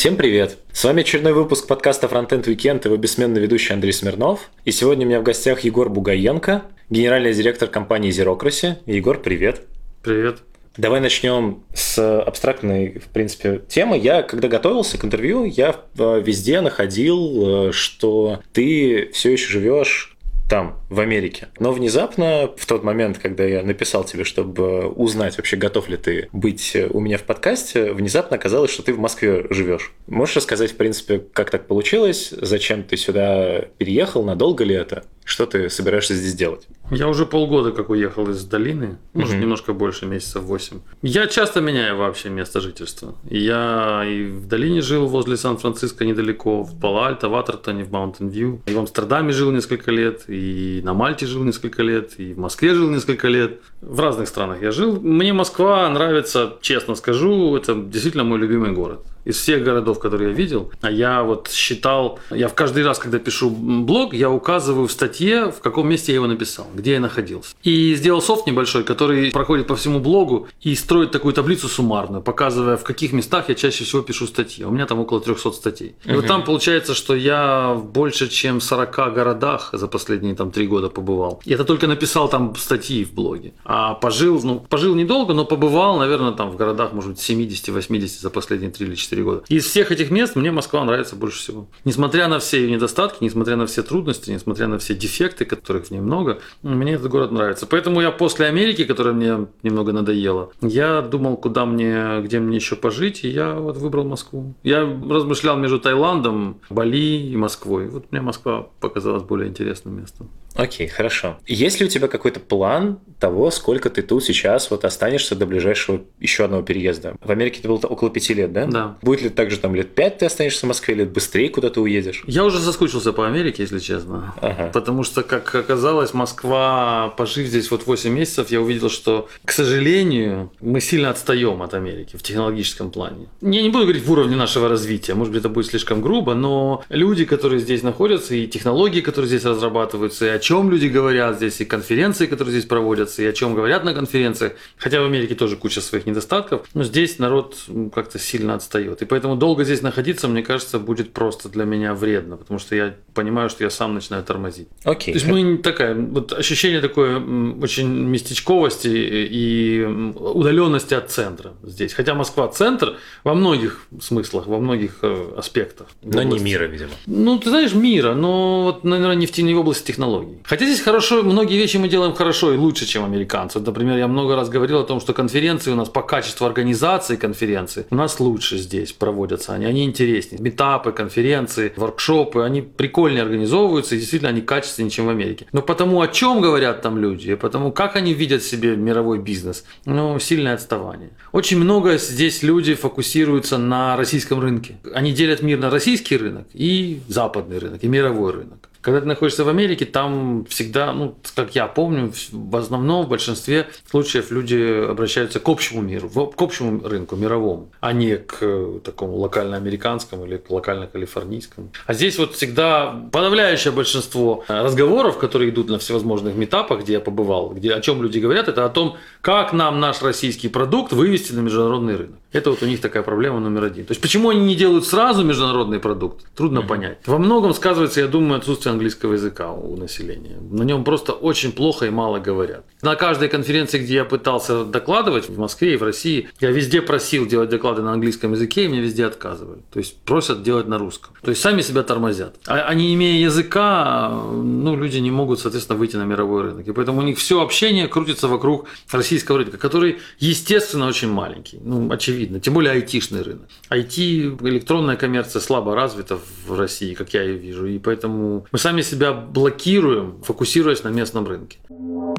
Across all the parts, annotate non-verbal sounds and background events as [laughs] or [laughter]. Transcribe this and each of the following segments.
Всем привет! С вами очередной выпуск подкаста Frontend Weekend его бессменный ведущий Андрей Смирнов. И сегодня у меня в гостях Егор Бугаенко, генеральный директор компании Zerocracy. Егор, привет! Привет! Давай начнем с абстрактной, в принципе, темы. Я, когда готовился к интервью, я э, везде находил, э, что ты все еще живешь там, в Америке. Но внезапно, в тот момент, когда я написал тебе, чтобы узнать вообще, готов ли ты быть у меня в подкасте, внезапно оказалось, что ты в Москве живешь. Можешь рассказать, в принципе, как так получилось, зачем ты сюда переехал, надолго ли это? Что ты собираешься здесь делать? Я уже полгода как уехал из долины, может, угу. немножко больше, месяцев 8. Я часто меняю вообще место жительства. Я и в долине жил возле Сан-Франциско недалеко, в Пало-Альто, в Атертоне, в Маунтин-Вью. И в Амстердаме жил несколько лет, и на Мальте жил несколько лет, и в Москве жил несколько лет. В разных странах я жил. Мне Москва нравится, честно скажу, это действительно мой любимый город из всех городов, которые я видел. А я вот считал, я в каждый раз, когда пишу блог, я указываю в статье, в каком месте я его написал, где я находился. И сделал софт небольшой, который проходит по всему блогу и строит такую таблицу суммарную, показывая, в каких местах я чаще всего пишу статьи. У меня там около 300 статей. И вот там получается, что я в больше чем 40 городах за последние там три года побывал. И это только написал там статьи в блоге. А пожил, ну, пожил недолго, но побывал, наверное, там в городах, может быть, 70-80 за последние 3 или 4 4 года. Из всех этих мест мне Москва нравится больше всего. Несмотря на все ее недостатки, несмотря на все трудности, несмотря на все дефекты, которых в ней много, мне этот город нравится. Поэтому я после Америки, которая мне немного надоела, я думал, куда мне, где мне еще пожить, и я вот выбрал Москву. Я размышлял между Таиландом, Бали и Москвой. Вот мне Москва показалась более интересным местом. Окей, хорошо. Есть ли у тебя какой-то план того, сколько ты тут сейчас вот останешься до ближайшего еще одного переезда? В Америке ты был около пяти лет, да? Да. Будет ли так же там лет пять ты останешься в Москве, лет быстрее куда ты уедешь? Я уже соскучился по Америке, если честно. Ага. Потому что, как оказалось, Москва, пожив здесь вот 8 месяцев, я увидел, что, к сожалению, мы сильно отстаем от Америки в технологическом плане. Я не буду говорить в уровне нашего развития, может быть, это будет слишком грубо, но люди, которые здесь находятся, и технологии, которые здесь разрабатываются, и о чем люди говорят здесь, и конференции, которые здесь проводятся, и о чем говорят на конференциях. Хотя в Америке тоже куча своих недостатков, но здесь народ как-то сильно отстает. И поэтому долго здесь находиться, мне кажется, будет просто для меня вредно, потому что я понимаю, что я сам начинаю тормозить. Окей. То есть мы такая, вот ощущение такое очень местечковости и удаленности от центра здесь. Хотя Москва центр во многих смыслах, во многих э, аспектах. Но не мира, видимо. Ну, ты знаешь, мира, но вот, наверное, не в, не в области технологий. Хотя здесь хорошо, многие вещи мы делаем хорошо и лучше, чем американцы. Например, я много раз говорил о том, что конференции у нас по качеству организации конференции у нас лучше здесь проводятся. Они, они интереснее. Метапы, конференции, воркшопы, они прикольнее организовываются и действительно они качественнее, чем в Америке. Но потому, о чем говорят там люди, и потому, как они видят себе мировой бизнес, ну, сильное отставание. Очень много здесь люди фокусируются на российском рынке. Они делят мир на российский рынок и западный рынок, и мировой рынок. Когда ты находишься в Америке, там всегда, ну, как я помню, в основном, в большинстве случаев люди обращаются к общему миру, к общему рынку, мировому, а не к э, такому локально-американскому или к локально-калифорнийскому. А здесь вот всегда подавляющее большинство разговоров, которые идут на всевозможных метапах, где я побывал, где о чем люди говорят, это о том, как нам наш российский продукт вывести на международный рынок. Это вот у них такая проблема номер один. То есть почему они не делают сразу международный продукт, трудно понять. Во многом сказывается, я думаю, отсутствие английского языка у населения. На нем просто очень плохо и мало говорят. На каждой конференции, где я пытался докладывать в Москве и в России, я везде просил делать доклады на английском языке, и мне везде отказывали. То есть просят делать на русском. То есть сами себя тормозят. А, а не имея языка, ну, люди не могут, соответственно, выйти на мировой рынок. И поэтому у них все общение крутится вокруг российского рынка, который, естественно, очень маленький. Ну, очевидно видно, тем более айтишный рынок. IT, электронная коммерция слабо развита в России, как я ее вижу, и поэтому мы сами себя блокируем, фокусируясь на местном рынке. У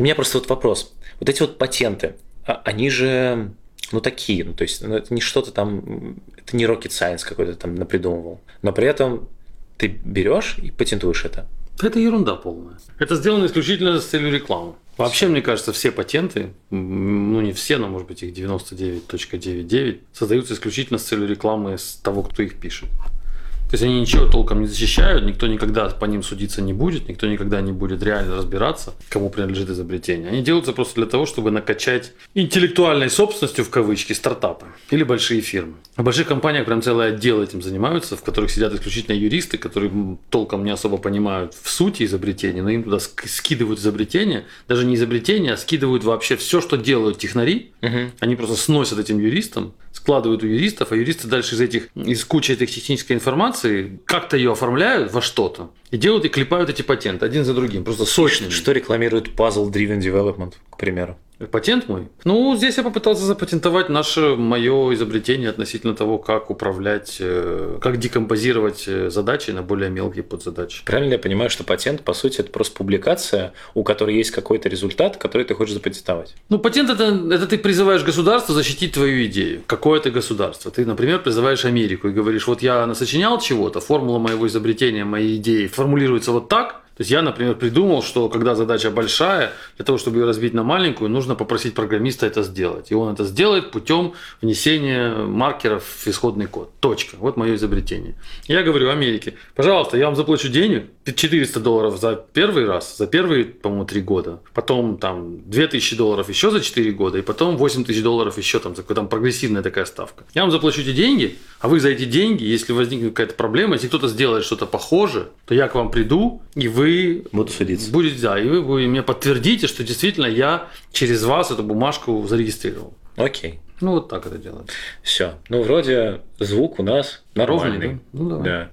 меня просто вот вопрос. Вот эти вот патенты, а, они же ну, такие, ну, то есть ну, это не что-то там, это не rocket science какой-то там напридумывал, но при этом ты берешь и патентуешь это. Это ерунда полная. Это сделано исключительно с целью рекламы. Вообще, мне кажется, все патенты, ну не все, но может быть их 99.99, создаются исключительно с целью рекламы с того, кто их пишет. То есть они ничего толком не защищают, никто никогда по ним судиться не будет, никто никогда не будет реально разбираться, кому принадлежит изобретение. Они делаются просто для того, чтобы накачать интеллектуальной собственностью в кавычки стартапы или большие фирмы. В больших компаниях прям целый отдел этим занимаются, в которых сидят исключительно юристы, которые толком не особо понимают в сути изобретения, но им туда скидывают изобретения, даже не изобретения, а скидывают вообще все, что делают технари. Угу. Они просто сносят этим юристам, складывают у юристов, а юристы дальше из этих, из кучи этих технической информации как-то ее оформляют во что-то и делают и клепают эти патенты один за другим, просто сочными. Что рекламирует Puzzle Driven Development, к примеру? Патент мой? Ну, здесь я попытался запатентовать наше мое изобретение относительно того, как управлять, э, как декомпозировать э, задачи на более мелкие подзадачи. Правильно я понимаю, что патент, по сути, это просто публикация, у которой есть какой-то результат, который ты хочешь запатентовать? Ну, патент это, это ты призываешь государство защитить твою идею. Какое то государство? Ты, например, призываешь Америку и говоришь, вот я насочинял чего-то, формула моего изобретения, моей идеи формулируется вот так, то есть я, например, придумал, что когда задача большая, для того, чтобы ее разбить на маленькую, нужно попросить программиста это сделать. И он это сделает путем внесения маркеров в исходный код. Точка. Вот мое изобретение. Я говорю Америке, пожалуйста, я вам заплачу денег, 400 долларов за первый раз, за первые, по-моему, три года. Потом там 2000 долларов еще за 4 года. И потом 8000 долларов еще там, там прогрессивная такая ставка. Я вам заплачу эти деньги, а вы за эти деньги, если возникнет какая-то проблема, если кто-то сделает что-то похожее, то я к вам приду, и вы Буду судиться. Будете, да, и вы, вы мне подтвердите, что действительно я через вас эту бумажку зарегистрировал. Окей. Ну, вот так это делать. Все. Ну, вроде звук у нас нормальный. Ровный, да? Ну, давай. Да.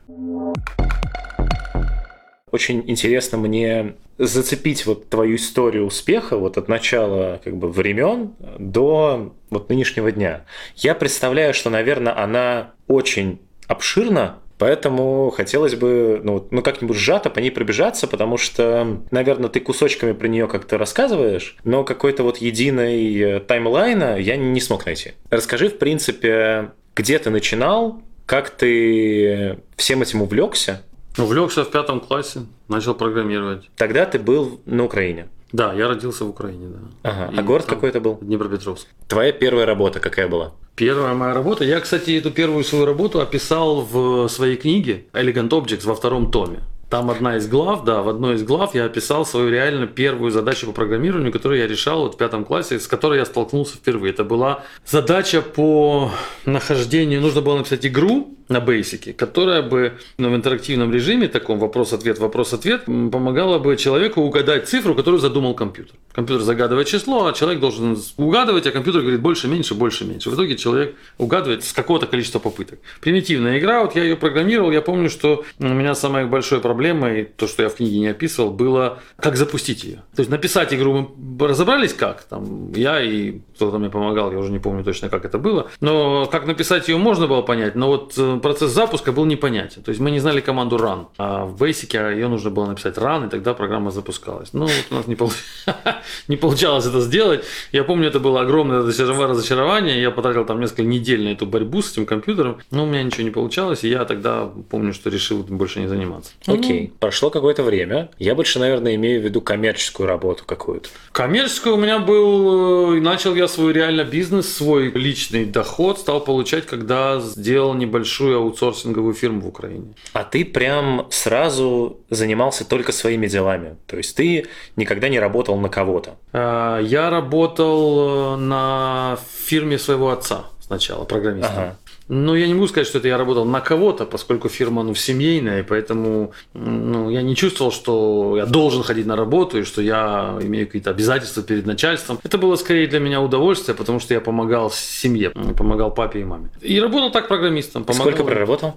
Очень интересно мне зацепить вот твою историю успеха вот от начала как бы времен до вот нынешнего дня. Я представляю, что, наверное, она очень обширна, Поэтому хотелось бы, ну, ну как-нибудь сжато по ней пробежаться, потому что, наверное, ты кусочками про нее как-то рассказываешь, но какой-то вот единой э, таймлайна я не смог найти. Расскажи, в принципе, где ты начинал, как ты всем этим увлекся? Увлекся в пятом классе, начал программировать. Тогда ты был на Украине. Да, я родился в Украине, да. Ага. а город какой это был? Днепропетровск. Твоя первая работа какая была? Первая моя работа. Я, кстати, эту первую свою работу описал в своей книге Elegant Objects во втором томе. Там одна из глав, да, в одной из глав я описал свою реально первую задачу по программированию, которую я решал вот в пятом классе, с которой я столкнулся впервые. Это была задача по нахождению, нужно было написать игру, на бейсике, которая бы ну, в интерактивном режиме, таком вопрос-ответ, вопрос-ответ, помогала бы человеку угадать цифру, которую задумал компьютер. Компьютер загадывает число, а человек должен угадывать, а компьютер говорит больше, меньше, больше, меньше. В итоге человек угадывает с какого-то количества попыток. Примитивная игра, вот я ее программировал, я помню, что у меня самая большая проблема, и то, что я в книге не описывал, было, как запустить ее. То есть написать игру мы разобрались как, там, я и кто-то мне помогал, я уже не помню точно, как это было, но как написать ее можно было понять, но вот э, процесс запуска был непонятен. То есть мы не знали команду run, а в Basic ее нужно было написать run, и тогда программа запускалась. Ну, вот у нас не, пол... [laughs] не получалось это сделать. Я помню, это было огромное разочарование. Я потратил там несколько недель на эту борьбу с этим компьютером, но у меня ничего не получалось, и я тогда помню, что решил больше не заниматься. Окей, okay. прошло какое-то время. Я больше, наверное, имею в виду коммерческую работу какую-то. Коммерческую у меня был, э, начал я свой реально бизнес, свой личный доход стал получать, когда сделал небольшую большую аутсорсинговую фирму в Украине. А ты прям сразу занимался только своими делами? То есть ты никогда не работал на кого-то? А, я работал э, на фирме своего отца сначала, программистом. Ага. Ну, я не могу сказать, что это я работал на кого-то, поскольку фирма ну, семейная, и поэтому ну, я не чувствовал, что я должен ходить на работу и что я имею какие-то обязательства перед начальством. Это было скорее для меня удовольствие, потому что я помогал семье, помогал папе и маме. И работал так программистом. Помогал... Сколько проработал?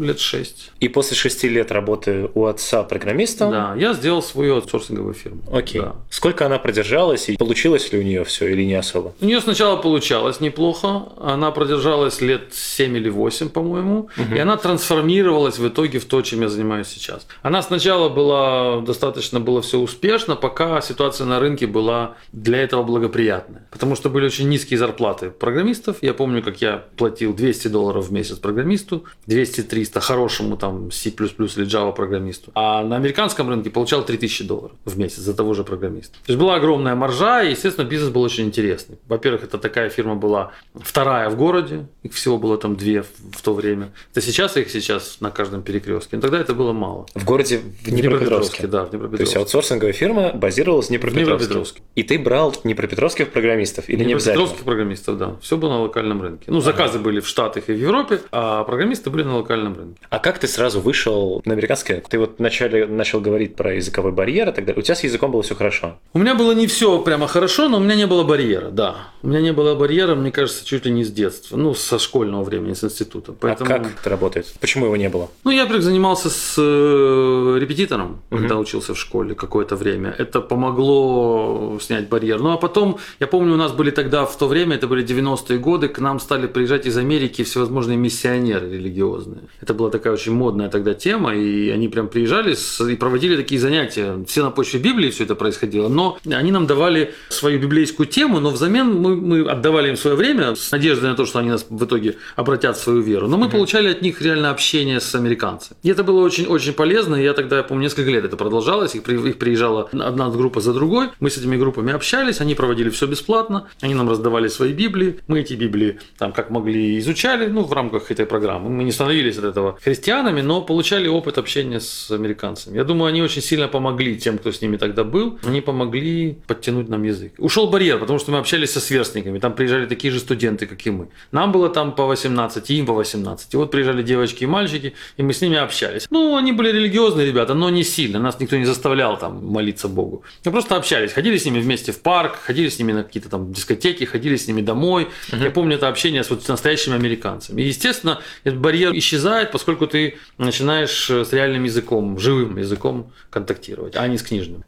Лет шесть. И после шести лет работы у отца программистом? Да, я сделал свою аутсорсинговую фирму. Окей. Да. Сколько она продержалась и получилось ли у нее все или не особо? У нее сначала получалось неплохо. Она продержалась лет 7 или 8, по-моему, угу. и она трансформировалась в итоге в то, чем я занимаюсь сейчас. Она сначала была достаточно было все успешно, пока ситуация на рынке была для этого благоприятная. Потому что были очень низкие зарплаты программистов. Я помню, как я платил 200 долларов в месяц программисту, 200-300 хорошему там C++ или Java программисту. А на американском рынке получал 3000 долларов в месяц за того же программиста. То есть была огромная маржа, и, естественно, бизнес был очень интересный. Во-первых, это такая фирма была вторая в городе, их всего было там две в то время. Это сейчас их сейчас на каждом перекрестке. Но тогда это было мало. В городе в Днепропетровске? Да, в Днепропетровске. То есть аутсорсинговая фирма базировалась в Днепропетровске? Днепропетровске. И ты брал днепропетровских программистов или не обязательно? Днепропетровских программистов, да. Все было на локальном рынке. Ну, заказы ага. были в Штатах и в Европе, а программисты были на локальном рынке. А как ты сразу вышел на американский? Ты вот вначале начал говорить про языковой барьер и так далее. У тебя с языком было все хорошо? У меня было не все прямо хорошо, но у меня не было барьера, да. У меня не было барьера, мне кажется, чуть ли не с детства. Ну, со школьного времени, с института. А Поэтому... А как это работает? Почему его не было? Ну, я, например, занимался с э, репетитором, угу. когда учился в школе какое-то время. Это помогло снять барьер. Ну, а потом, я помню, у нас были тогда, в то время, это были 90-е годы, к нам стали приезжать из Америки всевозможные миссионеры религиозные. Это была такая очень модная тогда тема, и они прям приезжали и проводили такие занятия. Все на почве Библии все это происходило, но они нам давали свою библейскую тему, но взамен мы, мы отдавали им свое время с надеждой на то, что они нас в итоге обратят свою веру. Но мы угу. получали от них реально общение с американцами. И это было очень-очень полезно. Я тогда, я помню, несколько лет это продолжалось. Их, их приезжала одна группа за другой. Мы с этими группами общались, они проводили все бесплатно. Они нам раздавали свои Библии. Мы эти Библии там как могли изучали, ну, в рамках этой программы. Мы не становились от этого христианами, но получали опыт общения с американцами. Я думаю, они очень сильно помогли тем, кто с ними тогда был. Они помогли подтянуть нам язык. Ушел барьер, потому что мы общались со сверстниками. Там приезжали такие же студенты, как и мы. Нам было там по 18, им по 18. И вот приезжали девочки и мальчики, и мы с ними общались. Ну, они были религиозные ребята, но не сильно. Нас никто не заставлял там молиться Богу. Мы просто общались. Ходили с ними вместе в парк, ходили с ними на какие-то там дискотеки, ходили с ними домой. Uh-huh. Я помню это общение с, вот, с настоящими американцами. И, естественно, этот барьер исчезает, поскольку ты начинаешь с реальным языком, живым языком контактировать, а не с книжным.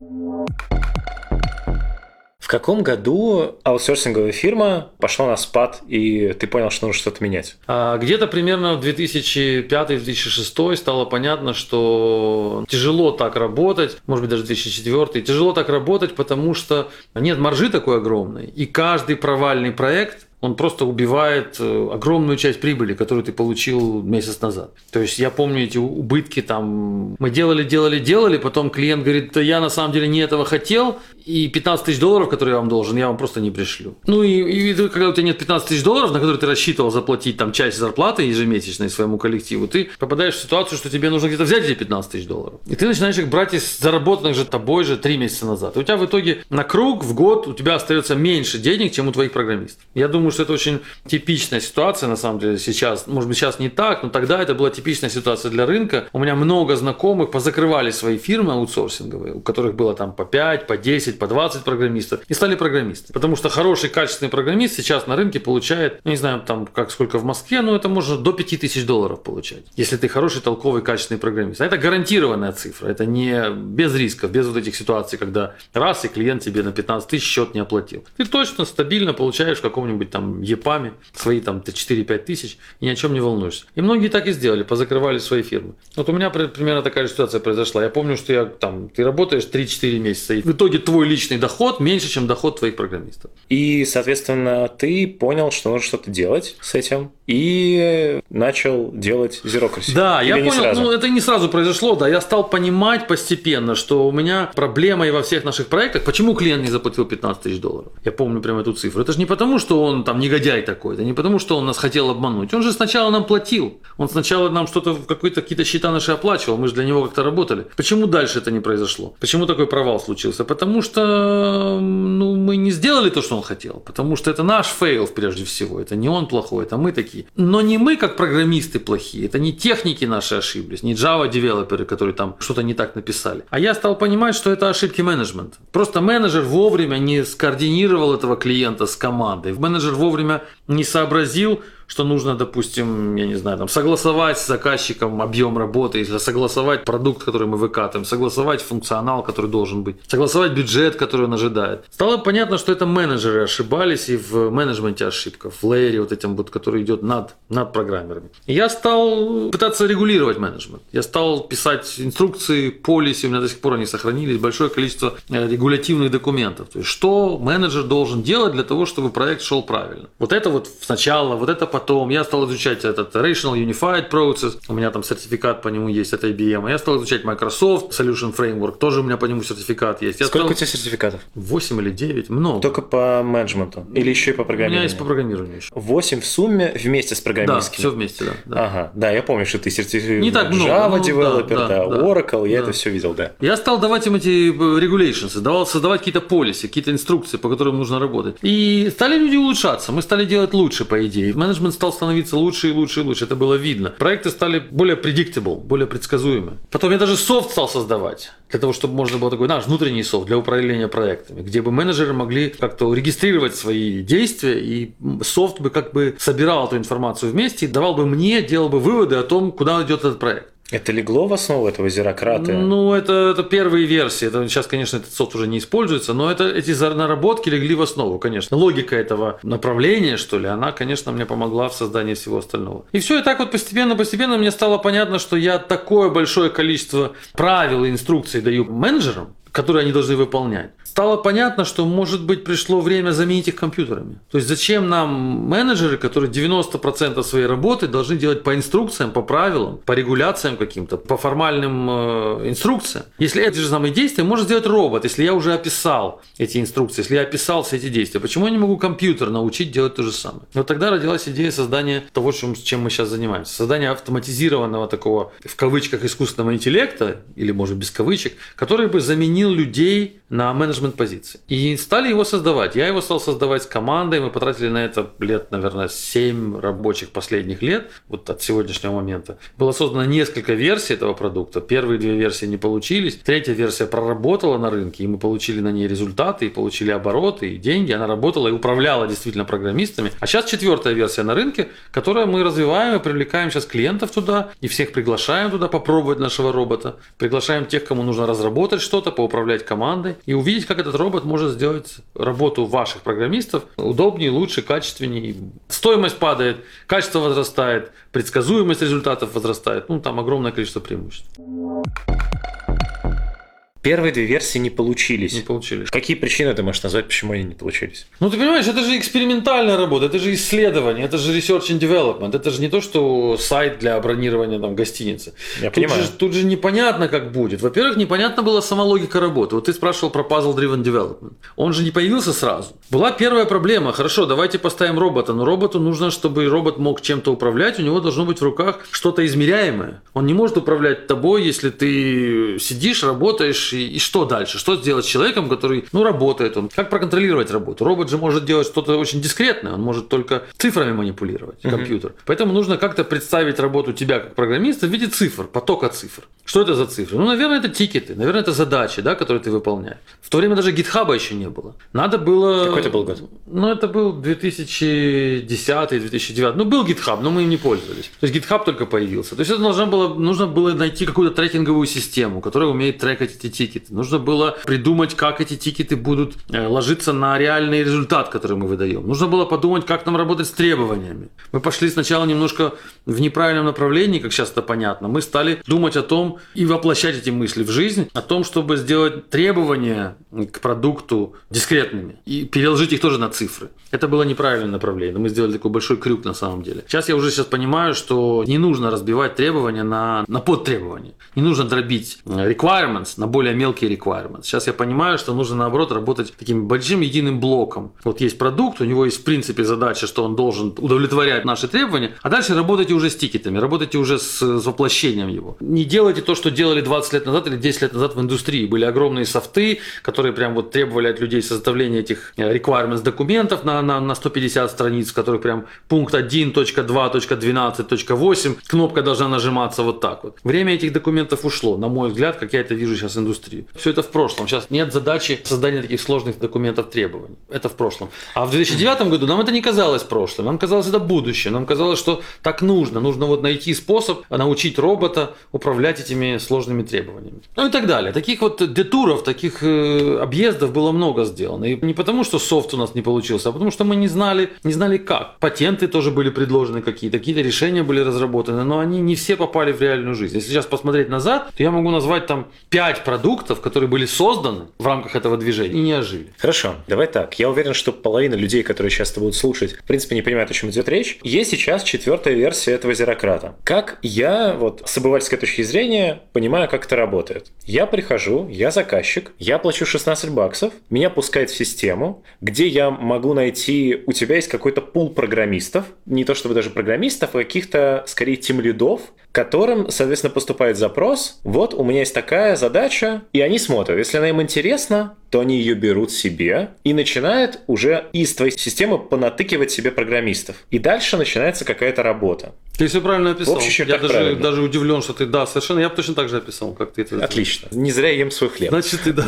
В каком году аутсорсинговая фирма пошла на спад, и ты понял, что нужно что-то менять? А, где-то примерно в 2005-2006 стало понятно, что тяжело так работать, может быть, даже 2004, тяжело так работать, потому что нет маржи такой огромной, и каждый провальный проект он просто убивает э, огромную часть прибыли, которую ты получил месяц назад. То есть я помню эти убытки там, мы делали, делали, делали, потом клиент говорит, да я на самом деле не этого хотел, и 15 тысяч долларов, которые я вам должен, я вам просто не пришлю. Ну и, и когда у тебя нет 15 тысяч долларов, на которые ты рассчитывал заплатить там часть зарплаты ежемесячной своему коллективу, ты попадаешь в ситуацию, что тебе нужно где-то взять эти 15 тысяч долларов. И ты начинаешь их брать из заработанных же тобой же 3 месяца назад. И у тебя в итоге на круг в год у тебя остается меньше денег, чем у твоих программистов. Я думаю, что это очень типичная ситуация на самом деле сейчас. Может быть, сейчас не так, но тогда это была типичная ситуация для рынка. У меня много знакомых позакрывали свои фирмы аутсорсинговые, у которых было там по 5, по 10, по 20 программистов, и стали программистами. Потому что хороший, качественный программист сейчас на рынке получает, ну, не знаю, там, как сколько в Москве, но это можно до 5000 долларов получать, если ты хороший, толковый, качественный программист. А это гарантированная цифра, это не без рисков, без вот этих ситуаций, когда раз и клиент тебе на 15 тысяч счет не оплатил. Ты точно стабильно получаешь в каком-нибудь там ЕПАМе свои там 4-5 тысяч и ни о чем не волнуешься. И многие так и сделали, позакрывали свои фирмы. Вот у меня примерно такая ситуация произошла. Я помню, что я там, ты работаешь 3-4 месяца, и в итоге твой личный доход меньше, чем доход твоих программистов. И, соответственно, ты понял, что нужно что-то делать с этим, и начал делать Zerocracy. Да, Или я понял, сразу? ну это не сразу произошло, да, я стал понимать постепенно, что у меня проблема и во всех наших проектах, почему клиент не заплатил 15 тысяч долларов. Я помню прямо эту цифру. Это же не потому, что он там негодяй такой, это не потому, что он нас хотел обмануть. Он же сначала нам платил, он сначала нам что-то, какие-то какие-то счета наши оплачивал, мы же для него как-то работали. Почему дальше это не произошло? Почему такой провал случился? Потому что ну, мы не сделали то, что он хотел, потому что это наш fail прежде всего, это не он плохой, это мы такие плохие. Но не мы, как программисты, плохие. Это не техники наши ошиблись, не Java-девелоперы, которые там что-то не так написали. А я стал понимать, что это ошибки менеджмента. Просто менеджер вовремя не скоординировал этого клиента с командой. Менеджер вовремя не сообразил, что нужно, допустим, я не знаю, там, согласовать с заказчиком объем работы, согласовать продукт, который мы выкатываем, согласовать функционал, который должен быть, согласовать бюджет, который он ожидает. Стало понятно, что это менеджеры ошибались и в менеджменте ошибка, в лейере вот этим вот, который идет над, над программерами. И я стал пытаться регулировать менеджмент. Я стал писать инструкции, полиси, у меня до сих пор они сохранились, большое количество э, регулятивных документов. То есть, что менеджер должен делать для того, чтобы проект шел правильно. Вот это вот сначала, вот это потом. Я стал изучать этот Rational Unified Process, у меня там сертификат по нему есть от IBM. Я стал изучать Microsoft Solution Framework, тоже у меня по нему сертификат есть. Я Сколько стал... у тебя сертификатов? 8 или 9, много. Только по менеджменту? Или еще и по У программированию? меня есть по программированию еще. 8 в сумме вместе с Да, программистскими? все вместе, да. да. Ага, да, я помню, что ты сертифицирован Не так много, Java ну, developer, да, да, да, Oracle, я да. это все видел, да. Я стал давать им эти э, regulations, давал создавать какие-то полисы, какие-то инструкции, по которым нужно работать. И стали люди улучшаться, мы стали делать лучше, по идее. Менеджмент стал становиться лучше и лучше и лучше, это было видно. Проекты стали более predictable, более предсказуемы. Потом я даже софт стал создавать, для того, чтобы можно было такой наш внутренний софт для управления проектами, где бы менеджеры могли как-то регистрировать свои действия, и софт бы как бы собирал эту информацию вместе и давал бы мне, делал бы выводы о том, куда идет этот проект. Это легло в основу этого зерократа? Ну, это, это первые версии. Это, сейчас, конечно, этот софт уже не используется, но это, эти наработки легли в основу, конечно. Логика этого направления, что ли, она, конечно, мне помогла в создании всего остального. И все, и так вот постепенно-постепенно мне стало понятно, что я такое большое количество правил и инструкций даю менеджерам, которые они должны выполнять. Стало понятно, что, может быть, пришло время заменить их компьютерами. То есть, зачем нам менеджеры, которые 90% своей работы должны делать по инструкциям, по правилам, по регуляциям каким-то, по формальным э, инструкциям. Если эти же самые действия может сделать робот, если я уже описал эти инструкции, если я описал все эти действия, почему я не могу компьютер научить делать то же самое? Вот тогда родилась идея создания того, чем мы сейчас занимаемся. Создание автоматизированного такого, в кавычках, искусственного интеллекта, или, может, без кавычек, который бы заменил людей на менеджмент позиции. И стали его создавать. Я его стал создавать с командой. Мы потратили на это лет, наверное, 7 рабочих последних лет, вот от сегодняшнего момента. Было создано несколько версий этого продукта. Первые две версии не получились. Третья версия проработала на рынке, и мы получили на ней результаты, и получили обороты, и деньги. Она работала и управляла действительно программистами. А сейчас четвертая версия на рынке, которую мы развиваем и привлекаем сейчас клиентов туда, и всех приглашаем туда попробовать нашего робота. Приглашаем тех, кому нужно разработать что-то, поуправлять командой и увидеть, как этот робот может сделать работу ваших программистов удобнее, лучше, качественнее. Стоимость падает, качество возрастает, предсказуемость результатов возрастает. Ну, там огромное количество преимуществ. Первые две версии не получились. Не получились. Какие причины ты можешь назвать, почему они не получились? Ну, ты понимаешь, это же экспериментальная работа, это же исследование, это же research and development, это же не то, что сайт для бронирования там гостиницы. Я тут, понимаю. Же, тут же непонятно, как будет. Во-первых, непонятна была сама логика работы. Вот ты спрашивал про puzzle-driven development. Он же не появился сразу. Была первая проблема. Хорошо, давайте поставим робота, но роботу нужно, чтобы робот мог чем-то управлять, у него должно быть в руках что-то измеряемое. Он не может управлять тобой, если ты сидишь, работаешь, и, и что дальше? Что сделать с человеком, который, ну, работает он? Как проконтролировать работу? Робот же может делать что-то очень дискретное, он может только цифрами манипулировать, компьютер. Поэтому нужно как-то представить работу тебя как программиста в виде цифр, потока цифр. Что это за цифры? Ну, наверное, это тикеты, наверное, это задачи, да, которые ты выполняешь. В то время даже гитхаба еще не было. Надо было... Какой это был год? Ну, это был 2010-2009. Ну, был GitHub, но мы им не пользовались. То есть GitHub только появился. То есть это нужно было, нужно было найти какую-то трекинговую систему, которая умеет трекать эти тикеты. Нужно было придумать, как эти тикеты будут э, ложиться на реальный результат, который мы выдаем. Нужно было подумать, как нам работать с требованиями. Мы пошли сначала немножко в неправильном направлении, как сейчас это понятно. Мы стали думать о том и воплощать эти мысли в жизнь, о том, чтобы сделать требования к продукту дискретными и переложить их тоже на цифры. Это было неправильное направление. Мы сделали такой большой крюк на самом деле. Сейчас я уже сейчас понимаю, что не нужно разбивать требования на, на подтребования. Не нужно дробить э, requirements на более мелкие requirements. Сейчас я понимаю, что нужно наоборот работать таким большим единым блоком. Вот есть продукт, у него есть в принципе задача, что он должен удовлетворять наши требования, а дальше работайте уже с тикетами, работайте уже с, с воплощением его. Не делайте то, что делали 20 лет назад или 10 лет назад в индустрии. Были огромные софты, которые прям вот требовали от людей составления этих э, requirements документов на, на, на 150 страниц, в которых прям пункт 1.2.12.8, кнопка должна нажиматься вот так вот. Время этих документов ушло, на мой взгляд, как я это вижу сейчас индустрии. Все это в прошлом. Сейчас нет задачи создания таких сложных документов требований. Это в прошлом. А в 2009 году нам это не казалось прошлым, нам казалось это будущее. Нам казалось, что так нужно. Нужно вот найти способ научить робота управлять этими сложными требованиями. Ну и так далее. Таких вот детуров, таких э, объездов было много сделано. И не потому, что софт у нас не получился, а потому что мы не знали, не знали как. Патенты тоже были предложены какие-то, какие-то решения были разработаны, но они не все попали в реальную жизнь. Если сейчас посмотреть назад, то я могу назвать там 5 продуктов, которые были созданы в рамках этого движения и не ожили. Хорошо, давай так. Я уверен, что половина людей, которые сейчас это будут слушать, в принципе, не понимают, о чем идет речь. Есть сейчас четвертая версия этого зерократа. Как я, вот с обывательской точки зрения, понимаю, как это работает. Я прихожу, я заказчик, я плачу 16 баксов, меня пускают в систему, где я могу найти, у тебя есть какой-то пул программистов, не то чтобы даже программистов, а каких-то, скорее, тимлидов, которым, соответственно, поступает запрос, вот у меня есть такая задача, и они смотрят. Если она им интересна, то они ее берут себе и начинают уже из твоей системы понатыкивать себе программистов. И дальше начинается какая-то работа. Ты все правильно описал. В я даже, правильно. даже удивлен, что ты, да, совершенно, я бы точно так же описал, как ты это Отлично. Не зря ем свой хлеб. Значит, ты, да.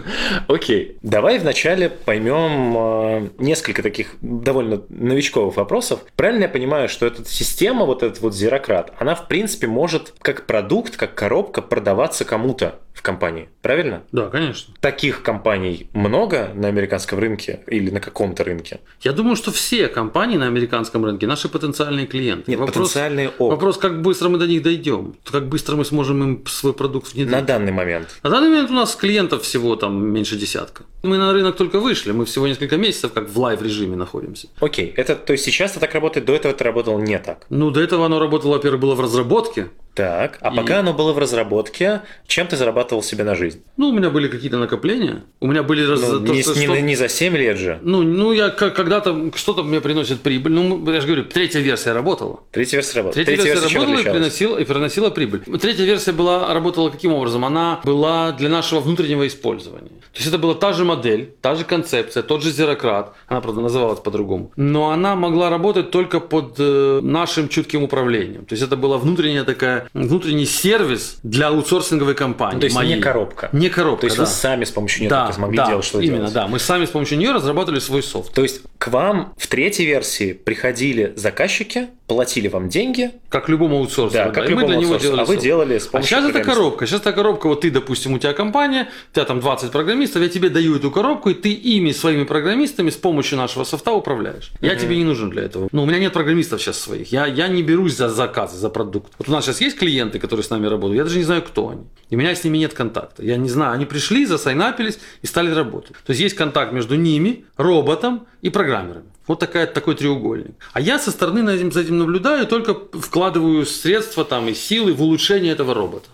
[laughs] Окей. Давай вначале поймем э, несколько таких довольно новичковых вопросов. Правильно я понимаю, что эта система, вот этот вот зерократ, она в принципе может как продукт, как коробка продаваться кому-то в компании. Правильно? Да, конечно. Таких компаний много на американском рынке или на каком-то рынке? Я думаю, что все компании на американском рынке наши потенциальные клиенты. Нет, потенциальные ок. Вопрос, как быстро мы до них дойдем, как быстро мы сможем им свой продукт внедрить. На данный момент. На данный момент у нас клиентов всего там меньше десятка. Мы на рынок только вышли, мы всего несколько месяцев как в live режиме находимся. Окей, это то есть сейчас это так работает, до этого это работало не так. Ну, до этого оно работало, во-первых, было в разработке. Так, а И- пока оно было в разработке, чем ты зарабатывал себе на жизнь? Ну, у меня были какие-то накопления. У меня были... раз- Ну, то, не, что- не- что- не за 7 лет же. Ну, ну, я когда-то что-то мне приносит прибыль. Ну, я же говорю, третья версия работала. Третья версия работала. Третья, версия чем работала и приносила, и приносила прибыль. Третья версия была, работала каким образом? Она была для нашего внутреннего использования. То есть это была та же модель, та же концепция, тот же зерократ. Она, правда, называлась по-другому. Но она могла работать только под э, нашим чутким управлением. То есть это была внутренняя такая, внутренний сервис для аутсорсинговой компании. Ну, то есть моей. не коробка. Не коробка, То есть да. вы сами с помощью нее да, смогли да, делать, что именно, делать. да. Мы сами с помощью нее разрабатывали свой софт. То есть к вам в третьей версии приходили заказчики, платили вам деньги, Как любому аутсорсу. да, как и мы любому для него делали а вы делали с А помощью сейчас это коробка. Сейчас это коробка, вот ты, допустим, у тебя компания, у тебя там 20 программистов, я тебе даю эту коробку, и ты ими, своими программистами, с помощью нашего софта управляешь. Я тебе не нужен для этого. Ну, у меня нет программистов сейчас своих. Я, я не берусь за заказы, за продукт. Вот у нас сейчас есть клиенты, которые с нами работают, я даже не знаю, кто они. И у меня с ними нет контакта. Я не знаю, они пришли, засайнапились и стали работать. То есть есть контакт между ними, роботом и программерами. Вот такая, такой треугольник. А я со стороны этим, за этим наблюдаю только вкладываю средства там, и силы в улучшение этого робота.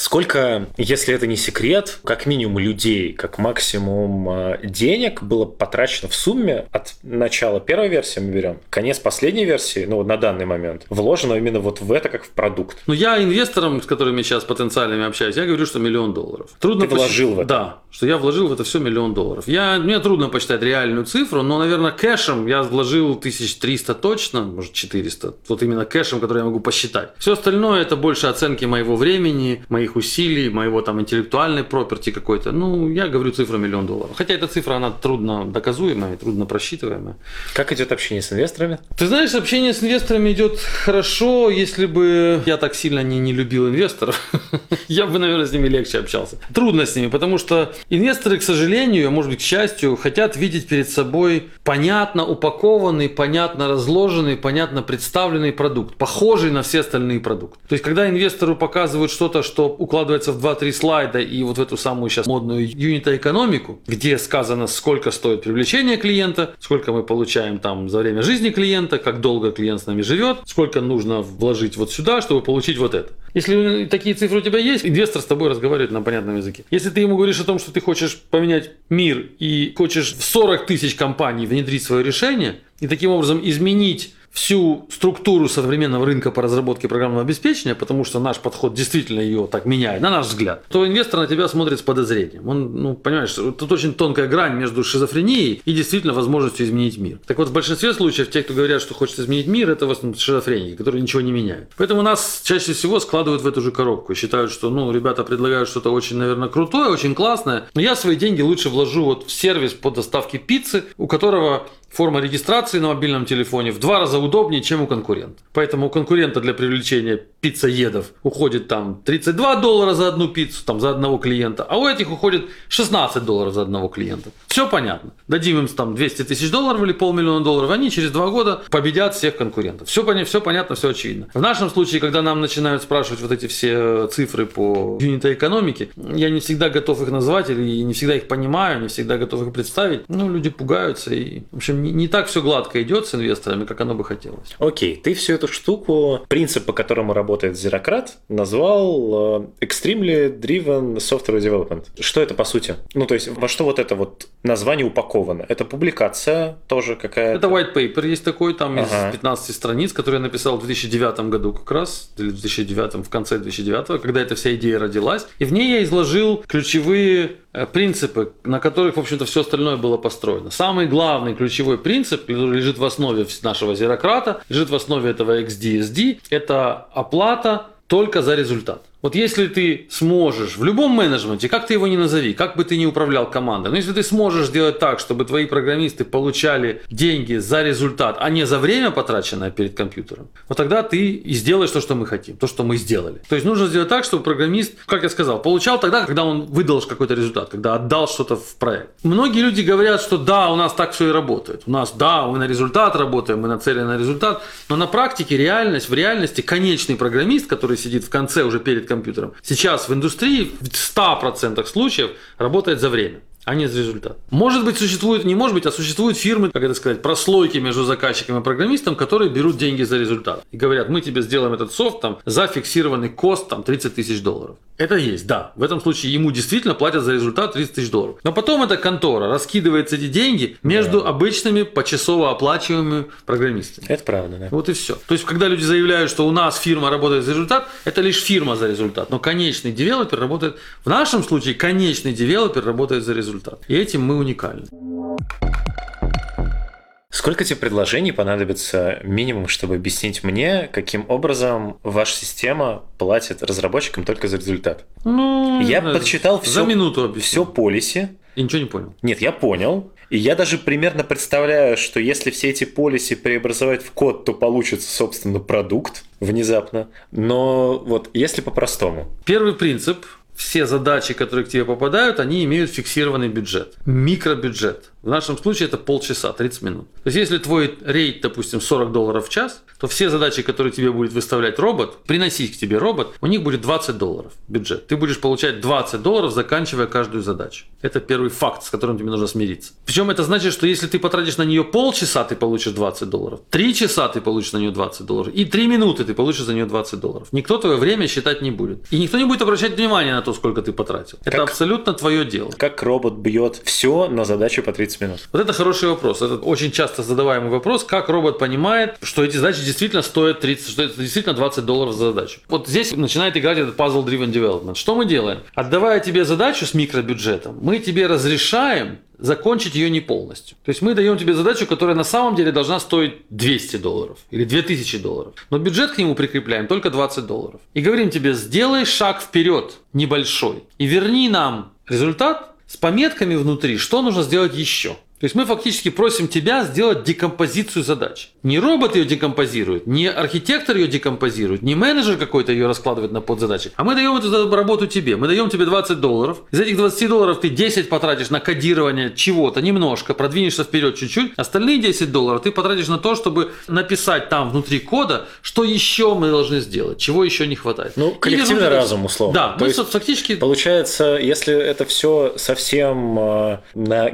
Сколько, если это не секрет, как минимум людей, как максимум э, денег было потрачено в сумме от начала первой версии мы берем, конец последней версии, ну вот на данный момент, вложено именно вот в это как в продукт. Но я инвесторам, с которыми сейчас потенциальными общаюсь, я говорю, что миллион долларов. Трудно Ты вложил в это? Да, что я вложил в это все миллион долларов. Я, мне трудно посчитать реальную цифру, но, наверное, кэшем я вложил 1300 точно, может 400. Вот именно кэшем, который я могу посчитать. Все остальное это больше оценки моего времени, моих усилий, моего там интеллектуальной проперти какой-то. Ну, я говорю цифру миллион долларов. Хотя эта цифра, она трудно доказуемая, трудно просчитываемая. Как идет общение с инвесторами? Ты знаешь, общение с инвесторами идет хорошо, если бы я так сильно не, не любил инвесторов. [laughs] я бы, наверное, с ними легче общался. Трудно с ними, потому что инвесторы, к сожалению, а может быть, к счастью, хотят видеть перед собой понятно упакованный, понятно разложенный, понятно представленный продукт, похожий на все остальные продукты. То есть, когда инвестору показывают что-то, что укладывается в 2-3 слайда и вот в эту самую сейчас модную юнита-экономику, где сказано, сколько стоит привлечение клиента, сколько мы получаем там за время жизни клиента, как долго клиент с нами живет, сколько нужно вложить вот сюда, чтобы получить вот это. Если такие цифры у тебя есть, инвестор с тобой разговаривает на понятном языке. Если ты ему говоришь о том, что ты хочешь поменять мир и хочешь в 40 тысяч компаний внедрить свое решение, и таким образом изменить всю структуру современного рынка по разработке программного обеспечения, потому что наш подход действительно ее так меняет, на наш взгляд, то инвестор на тебя смотрит с подозрением. Он, ну, понимаешь, тут очень тонкая грань между шизофренией и действительно возможностью изменить мир. Так вот, в большинстве случаев те, кто говорят, что хочет изменить мир, это в основном шизофреники, которые ничего не меняют. Поэтому нас чаще всего складывают в эту же коробку и считают, что, ну, ребята предлагают что-то очень, наверное, крутое, очень классное, но я свои деньги лучше вложу вот в сервис по доставке пиццы, у которого форма регистрации на мобильном телефоне в два раза удобнее, чем у конкурента. Поэтому у конкурента для привлечения пиццаедов уходит там 32 доллара за одну пиццу, там за одного клиента, а у этих уходит 16 долларов за одного клиента. Все понятно. Дадим им там 200 тысяч долларов или полмиллиона долларов, они через два года победят всех конкурентов. Все, понятно, все понятно, все очевидно. В нашем случае, когда нам начинают спрашивать вот эти все цифры по юнита экономики, я не всегда готов их назвать или не всегда их понимаю, не всегда готов их представить. Ну, люди пугаются и, в общем, не, не так все гладко идет с инвесторами, как оно бы хотелось. Окей, ты всю эту штуку, принцип, по которому работает Зерократ, назвал э, Extremely Driven Software Development. Что это по сути? Ну, то есть, во что вот это вот название упаковано? Это публикация тоже какая-то? Это white paper есть такой, там ага. из 15 страниц, который я написал в 2009 году как раз, или в 2009, в конце 2009, когда эта вся идея родилась. И в ней я изложил ключевые принципы, на которых, в общем-то, все остальное было построено. Самый главный ключевой принцип, который лежит в основе нашего зерократа, лежит в основе этого XDSD, это оплата только за результат. Вот если ты сможешь в любом менеджменте, как ты его не назови, как бы ты ни управлял командой, но если ты сможешь сделать так, чтобы твои программисты получали деньги за результат, а не за время, потраченное перед компьютером, вот тогда ты и сделаешь то, что мы хотим, то, что мы сделали. То есть нужно сделать так, чтобы программист, как я сказал, получал тогда, когда он выдал какой-то результат, когда отдал что-то в проект. Многие люди говорят, что да, у нас так все и работает. У нас, да, мы на результат работаем, мы нацелены на результат, но на практике реальность, в реальности конечный программист, который сидит в конце уже перед компьютером. Сейчас в индустрии в 100% случаев работает за время а не за результат. Может быть, существует, не может быть, а существуют фирмы, как это сказать, прослойки между заказчиком и программистом, которые берут деньги за результат. И говорят, мы тебе сделаем этот софт там, за фиксированный кост там, 30 тысяч долларов. Это есть, да. В этом случае ему действительно платят за результат 30 тысяч долларов. Но потом эта контора раскидывает эти деньги между да. обычными почасово оплачиваемыми программистами. Это правда, да. Вот и все. То есть, когда люди заявляют, что у нас фирма работает за результат, это лишь фирма за результат. Но конечный девелопер работает, в нашем случае конечный девелопер работает за результат. И этим мы уникальны. Сколько тебе предложений понадобится минимум, чтобы объяснить мне, каким образом ваша система платит разработчикам только за результат? Ну, я знаю, подсчитал все, за минуту объясню. все полиси. И ничего не понял. Нет, я понял. И я даже примерно представляю, что если все эти полиси преобразовать в код, то получится, собственно, продукт внезапно. Но вот если по-простому. Первый принцип все задачи, которые к тебе попадают, они имеют фиксированный бюджет. Микробюджет. В нашем случае это полчаса, 30 минут. То есть, если твой рейд, допустим, 40 долларов в час, то все задачи, которые тебе будет выставлять робот, приносить к тебе робот, у них будет 20 долларов бюджет. Ты будешь получать 20 долларов, заканчивая каждую задачу. Это первый факт, с которым тебе нужно смириться. Причем это значит, что если ты потратишь на нее полчаса, ты получишь 20 долларов. Три часа ты получишь на нее 20 долларов. И три минуты ты получишь за нее 20 долларов. Никто твое время считать не будет. И никто не будет обращать внимания на то, сколько ты потратил. Как, это абсолютно твое дело. Как робот бьет все на задачу по 30 минут? Вот это хороший вопрос. Это очень часто задаваемый вопрос, как робот понимает, что эти задачи действительно стоят 30, что это действительно 20 долларов за задачу. Вот здесь начинает играть этот puzzle driven development. Что мы делаем? Отдавая тебе задачу с микробюджетом, мы тебе разрешаем закончить ее не полностью. То есть мы даем тебе задачу, которая на самом деле должна стоить 200 долларов или 2000 долларов. Но бюджет к нему прикрепляем только 20 долларов. И говорим тебе, сделай шаг вперед, небольшой, и верни нам результат с пометками внутри, что нужно сделать еще. То есть мы фактически просим тебя сделать декомпозицию задач. Не робот ее декомпозирует, не архитектор ее декомпозирует, не менеджер какой-то ее раскладывает на подзадачи, а мы даем эту работу тебе. Мы даем тебе 20 долларов. Из этих 20 долларов ты 10 потратишь на кодирование чего-то немножко, продвинешься вперед чуть-чуть. Остальные 10 долларов ты потратишь на то, чтобы написать там внутри кода, что еще мы должны сделать, чего еще не хватает. Ну, коллективный Или, разум, условно. Да, то мы есть, фактически... Получается, если это все совсем э, на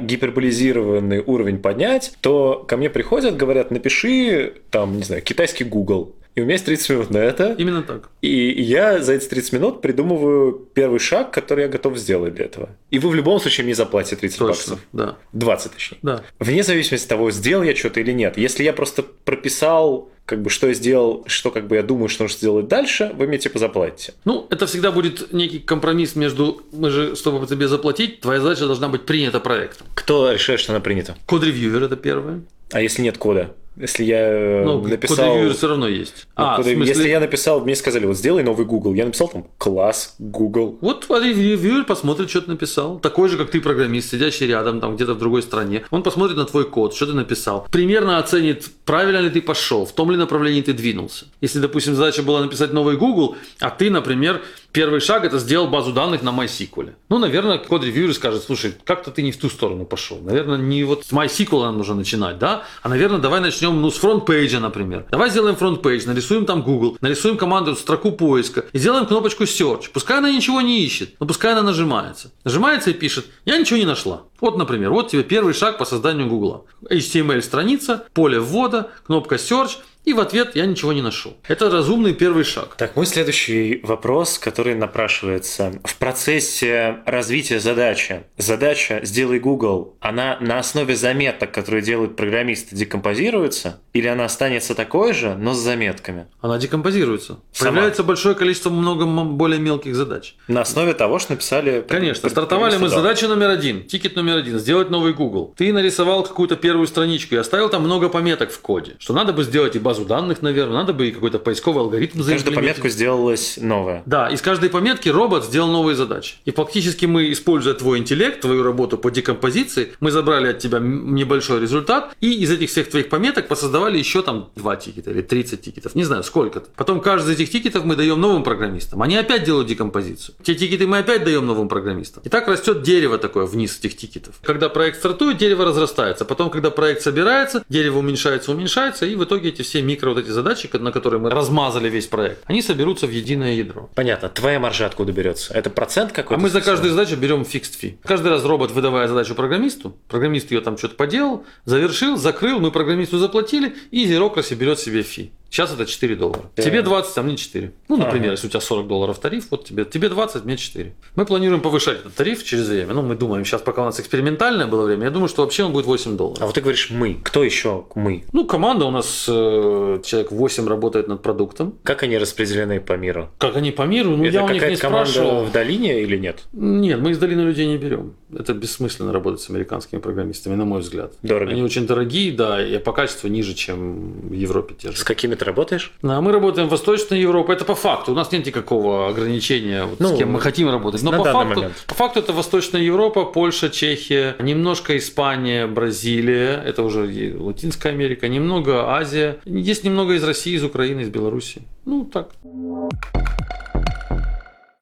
гиперболизированном уровень поднять, то ко мне приходят, говорят, напиши там, не знаю, китайский Google. И у меня есть 30 минут на это. Именно так. И я за эти 30 минут придумываю первый шаг, который я готов сделать для этого. И вы в любом случае мне заплатите 30 Точно, баксов. да. 20 точнее. Да. Вне зависимости от того, сделал я что-то или нет. Если я просто прописал, как бы, что я сделал, что как бы я думаю, что нужно сделать дальше, вы мне типа заплатите. Ну, это всегда будет некий компромисс между, мы же, чтобы тебе заплатить, твоя задача должна быть принята проектом. Кто решает, что она принята? Код-ревьюер это первое. А если нет кода? Если я э, Ну, написал... код-ревьюер все равно есть. Ну, а, код- смысле- Если я написал, мне сказали, вот сделай новый Google, я написал там класс Google. Вот ревьюер посмотрит, что ты написал. Такой же, как ты, программист, сидящий рядом, там где-то в другой стране. Он посмотрит на твой код, что ты написал. Примерно оценит, правильно ли ты пошел, в том ли направлении ты двинулся. Если, допустим, задача была написать новый Google, а ты, например, первый шаг это сделал базу данных на MySQL. Ну, наверное, code reviewer скажет, слушай, как-то ты не в ту сторону пошел. Наверное, не вот с MySQL нам нужно начинать, да? А, наверное, давай начнем, ну, с front page а, например. Давай сделаем front page, нарисуем там Google, нарисуем команду, строку поиска и сделаем кнопочку Search. Пускай она ничего не ищет, но пускай она нажимается. Нажимается и пишет, я ничего не нашла. Вот, например, вот тебе первый шаг по созданию Google. HTML-страница, поле ввода, кнопка Search, и в ответ я ничего не нашел. Это разумный первый шаг. Так, мой следующий вопрос, который напрашивается. В процессе развития задачи, задача «Сделай Google», она на основе заметок, которые делают программисты, декомпозируется? Или она останется такой же, но с заметками? Она декомпозируется. Сама. Появляется большое количество много более мелких задач. На основе того, что написали... Конечно, стартовали мы с Да. задачи номер один, тикет номер один, сделать новый Google. Ты нарисовал какую-то первую страничку и оставил там много пометок в коде, что надо бы сделать и базу данных, наверное, надо бы и какой-то поисковый алгоритм Каждую пометку сделалась новая. Да, из каждой пометки робот сделал новые задачи. И фактически мы, используя твой интеллект, твою работу по декомпозиции, мы забрали от тебя небольшой результат, и из этих всех твоих пометок посоздавали еще там 2 тикета или 30 тикетов, не знаю сколько-то. Потом каждый из этих тикетов мы даем новым программистам. Они опять делают декомпозицию. Те тикеты мы опять даем новым программистам. И так растет дерево такое вниз этих тикетов. Когда проект стартует, дерево разрастается. Потом, когда проект собирается, дерево уменьшается, уменьшается, и в итоге эти все микро вот эти задачи, на которые мы размазали весь проект, они соберутся в единое ядро. Понятно. Твоя маржа откуда берется? Это процент А какой-то? мы за каждую задачу берем fixed fee. Каждый раз робот, выдавая задачу программисту, программист ее там что-то поделал, завершил, закрыл, мы программисту заплатили, и Zerocracy берет себе фи. Сейчас это 4 доллара. Да. Тебе 20, а мне 4. Ну, например, Ага. если у тебя 40 долларов тариф, вот тебе, тебе 20, мне 4. Мы планируем повышать этот тариф через время. Ну, мы думаем, сейчас пока у нас экспериментальное было время, я думаю, что вообще он будет 8 долларов. А вот ты говоришь «мы». Кто еще мы? Ну, команда у нас э, человек 8 работает над продуктом. Как они распределены по миру? Как они по миру? Ну, Это я у них не команда спрашивал. в долине или нет? Нет, мы из долины людей не берем. Это бессмысленно работать с американскими программистами, на мой взгляд. Дорого. Они очень дорогие, да, и по качеству ниже, чем в Европе те же. С какими ты работаешь? А мы работаем в Восточной Европе. Это по факту. У нас нет никакого ограничения, вот Ну, с кем мы хотим работать. Но на по данный факту, момент. по факту это Восточная Европа, Польша, Чехия, немножко Испания, Бразилия, это уже Латинская Америка, немного Азия. Есть немного из России, из Украины, из Беларуси. Ну, так.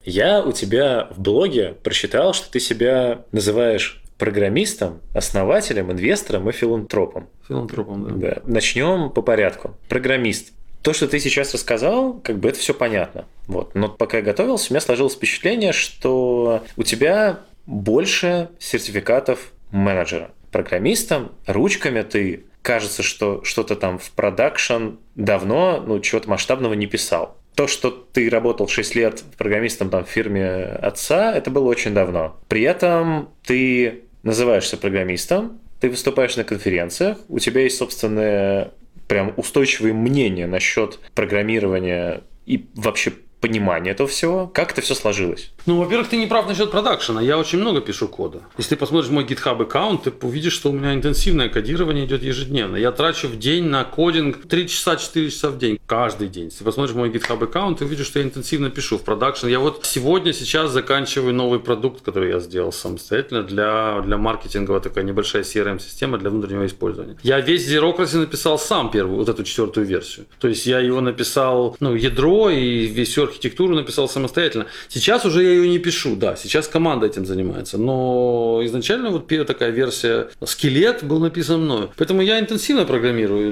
Я у тебя в блоге прочитал, что ты себя называешь программистом, основателем, инвестором и филантропом. Филантропом, да. Да. Начнем по порядку. Программист. То, что ты сейчас рассказал, как бы это все понятно. Вот. Но пока я готовился, у меня сложилось впечатление, что у тебя больше сертификатов менеджера. Программистом, ручками ты кажется, что что-то там в продакшн давно, ну, чего-то масштабного не писал. То, что ты работал 6 лет программистом там, в фирме отца, это было очень давно. При этом ты называешься программистом, ты выступаешь на конференциях, у тебя есть собственное прям устойчивые мнения насчет программирования и вообще понимания этого всего. Как это все сложилось? Ну, во-первых, ты не прав насчет продакшена. Я очень много пишу кода. Если ты посмотришь мой GitHub аккаунт, ты увидишь, что у меня интенсивное кодирование идет ежедневно. Я трачу в день на кодинг 3 часа, 4 часа в день. Каждый день. Если ты посмотришь мой GitHub аккаунт, ты увидишь, что я интенсивно пишу в продакшн. Я вот сегодня, сейчас заканчиваю новый продукт, который я сделал самостоятельно для, для маркетинга. такая небольшая CRM-система для внутреннего использования. Я весь Zerocracy написал сам первую, вот эту четвертую версию. То есть я его написал, ну, ядро и всю архитектуру написал самостоятельно. Сейчас уже я ее не пишу, да, сейчас команда этим занимается. Но изначально вот первая такая версия скелет был написан мною. Поэтому я интенсивно программирую.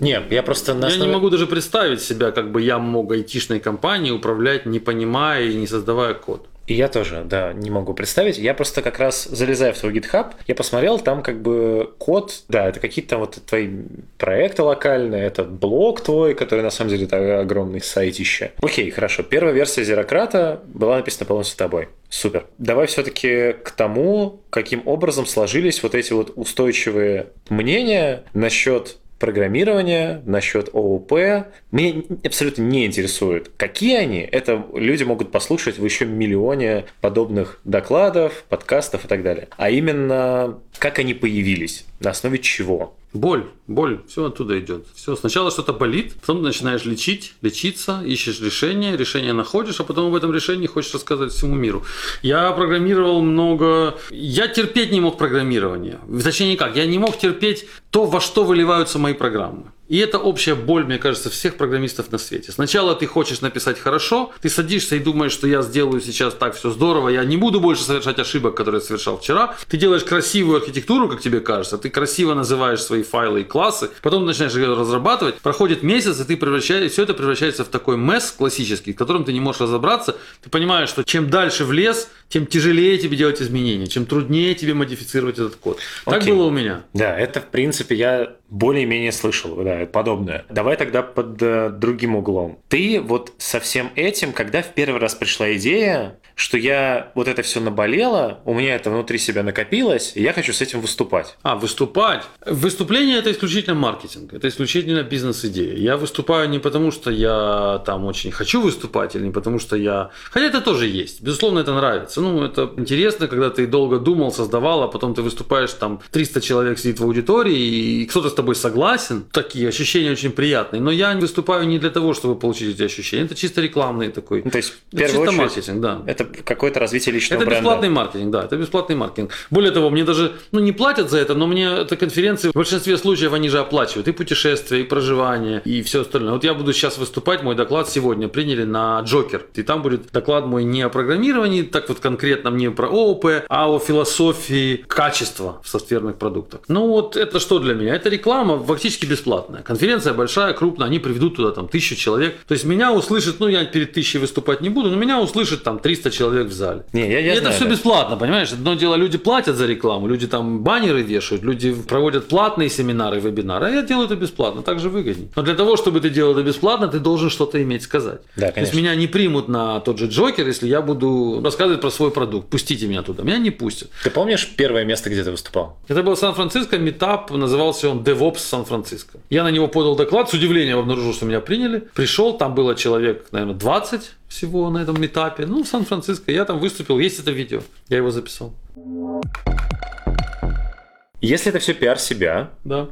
Не, я просто на Я основе- не могу даже представить себя, как бы я мог айтишной компанией управлять, не понимая и не создавая код. И я тоже, да, не могу представить. Я просто как раз, залезая в свой GitHub, я посмотрел, там как бы код, да, это какие-то вот твои проекты локальные, это блог твой, который на самом деле это огромный сайтище. Окей, хорошо. Первая версия Зерократа была написана полностью тобой. Супер. Давай все-таки к тому, каким образом сложились вот эти вот устойчивые мнения насчет программирования, насчет ООП. Меня абсолютно не интересует, какие они. Это люди могут послушать в еще миллионе подобных докладов, подкастов и так далее. А именно, как они появились, на основе чего. Боль, боль, все оттуда идет. Все, сначала что-то болит, потом начинаешь лечить, лечиться, ищешь решение, решение находишь, а потом об этом решении хочешь рассказывать всему миру. Я программировал много... Я терпеть не мог программирование. Точнее, никак. Я не мог терпеть то, во что выливаются мои программы. И это общая боль, мне кажется, всех программистов на свете. Сначала ты хочешь написать хорошо, ты садишься и думаешь, что я сделаю сейчас так все здорово, я не буду больше совершать ошибок, которые я совершал вчера. Ты делаешь красивую архитектуру, как тебе кажется, ты красиво называешь свои файлы и классы, потом начинаешь ее разрабатывать, проходит месяц, и ты превращаешь, все это превращается в такой месс классический, в котором ты не можешь разобраться. Ты понимаешь, что чем дальше в лес, тем тяжелее тебе делать изменения, чем труднее тебе модифицировать этот код. Так Окей. было у меня. Да, это, в принципе, я более-менее слышал, да, подобное. Давай тогда под э, другим углом. Ты вот со всем этим, когда в первый раз пришла идея, что я вот это все наболело, у меня это внутри себя накопилось, и я хочу с этим выступать. А, выступать. Выступление это исключительно маркетинг, это исключительно бизнес-идея. Я выступаю не потому, что я там очень хочу выступать, или не потому, что я... Хотя это тоже есть. Безусловно, это нравится. Ну, это интересно, когда ты долго думал, создавал, а потом ты выступаешь, там 300 человек сидит в аудитории, и кто-то тобой согласен. Такие ощущения очень приятные. Но я выступаю не для того, чтобы получить эти ощущения. Это чисто рекламный такой. Ну, то есть, в это первую чисто очередь, маркетинг, да. Это какое-то развитие личного Это бренда. бесплатный маркетинг, да, это бесплатный маркетинг. Более того, мне даже, ну, не платят за это, но мне это конференции в большинстве случаев они же оплачивают и путешествия, и проживание, и все остальное. Вот я буду сейчас выступать, мой доклад сегодня приняли на Джокер, и там будет доклад мой не о программировании, так вот конкретно мне про ООП, а о философии качества в софтверных продуктах. Ну вот это что для меня? Это реклама фактически бесплатная. Конференция большая, крупная, они приведут туда там тысячу человек. То есть меня услышит, ну я перед тысячей выступать не буду, но меня услышит там 300 человек в зале. Не, я, я И это все да. бесплатно, понимаешь? Одно дело, люди платят за рекламу, люди там баннеры вешают, люди проводят платные семинары, вебинары, а я делаю это бесплатно, так же выгоднее. Но для того, чтобы ты делал это бесплатно, ты должен что-то иметь сказать. Да, То есть конечно. меня не примут на тот же Джокер, если я буду рассказывать про свой продукт. Пустите меня туда. Меня не пустят. Ты помнишь первое место, где ты выступал? Это был Сан-Франциско, метап, назывался он DevOps Сан-Франциско. Я на него подал доклад, с удивлением обнаружил, что меня приняли. Пришел, там было человек, наверное, 20 всего на этом метапе. Ну, Сан-Франциско. Я там выступил, есть это видео. Я его записал. Если это все пиар себя, Да.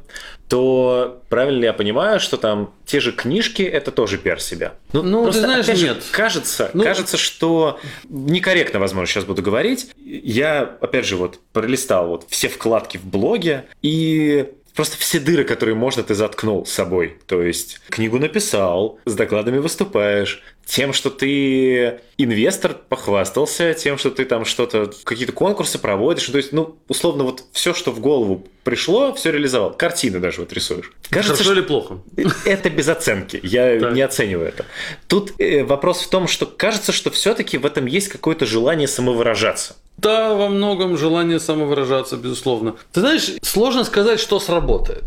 то правильно ли я понимаю, что там те же книжки это тоже пиар себя? Ну, ты знаешь, опять же, нет. кажется, Ну- кажется, что некорректно, возможно, сейчас буду говорить. Я, опять же, вот пролистал вот все вкладки в блоге и Просто все дыры, которые можно, ты заткнул с собой. То есть книгу написал, с докладами выступаешь, тем, что ты инвестор, похвастался, тем, что ты там что-то, какие-то конкурсы проводишь. То есть, ну, условно, вот все, что в голову пришло, все реализовал. Картины даже вот рисуешь. Кажется, Хорошо или плохо? [laughs] это без оценки. Я Так. не оцениваю это. Тут э, вопрос в том, что кажется, что все-таки в этом есть какое-то желание самовыражаться. Да, во многом желание самовыражаться, безусловно. Ты знаешь, сложно сказать, что сработает.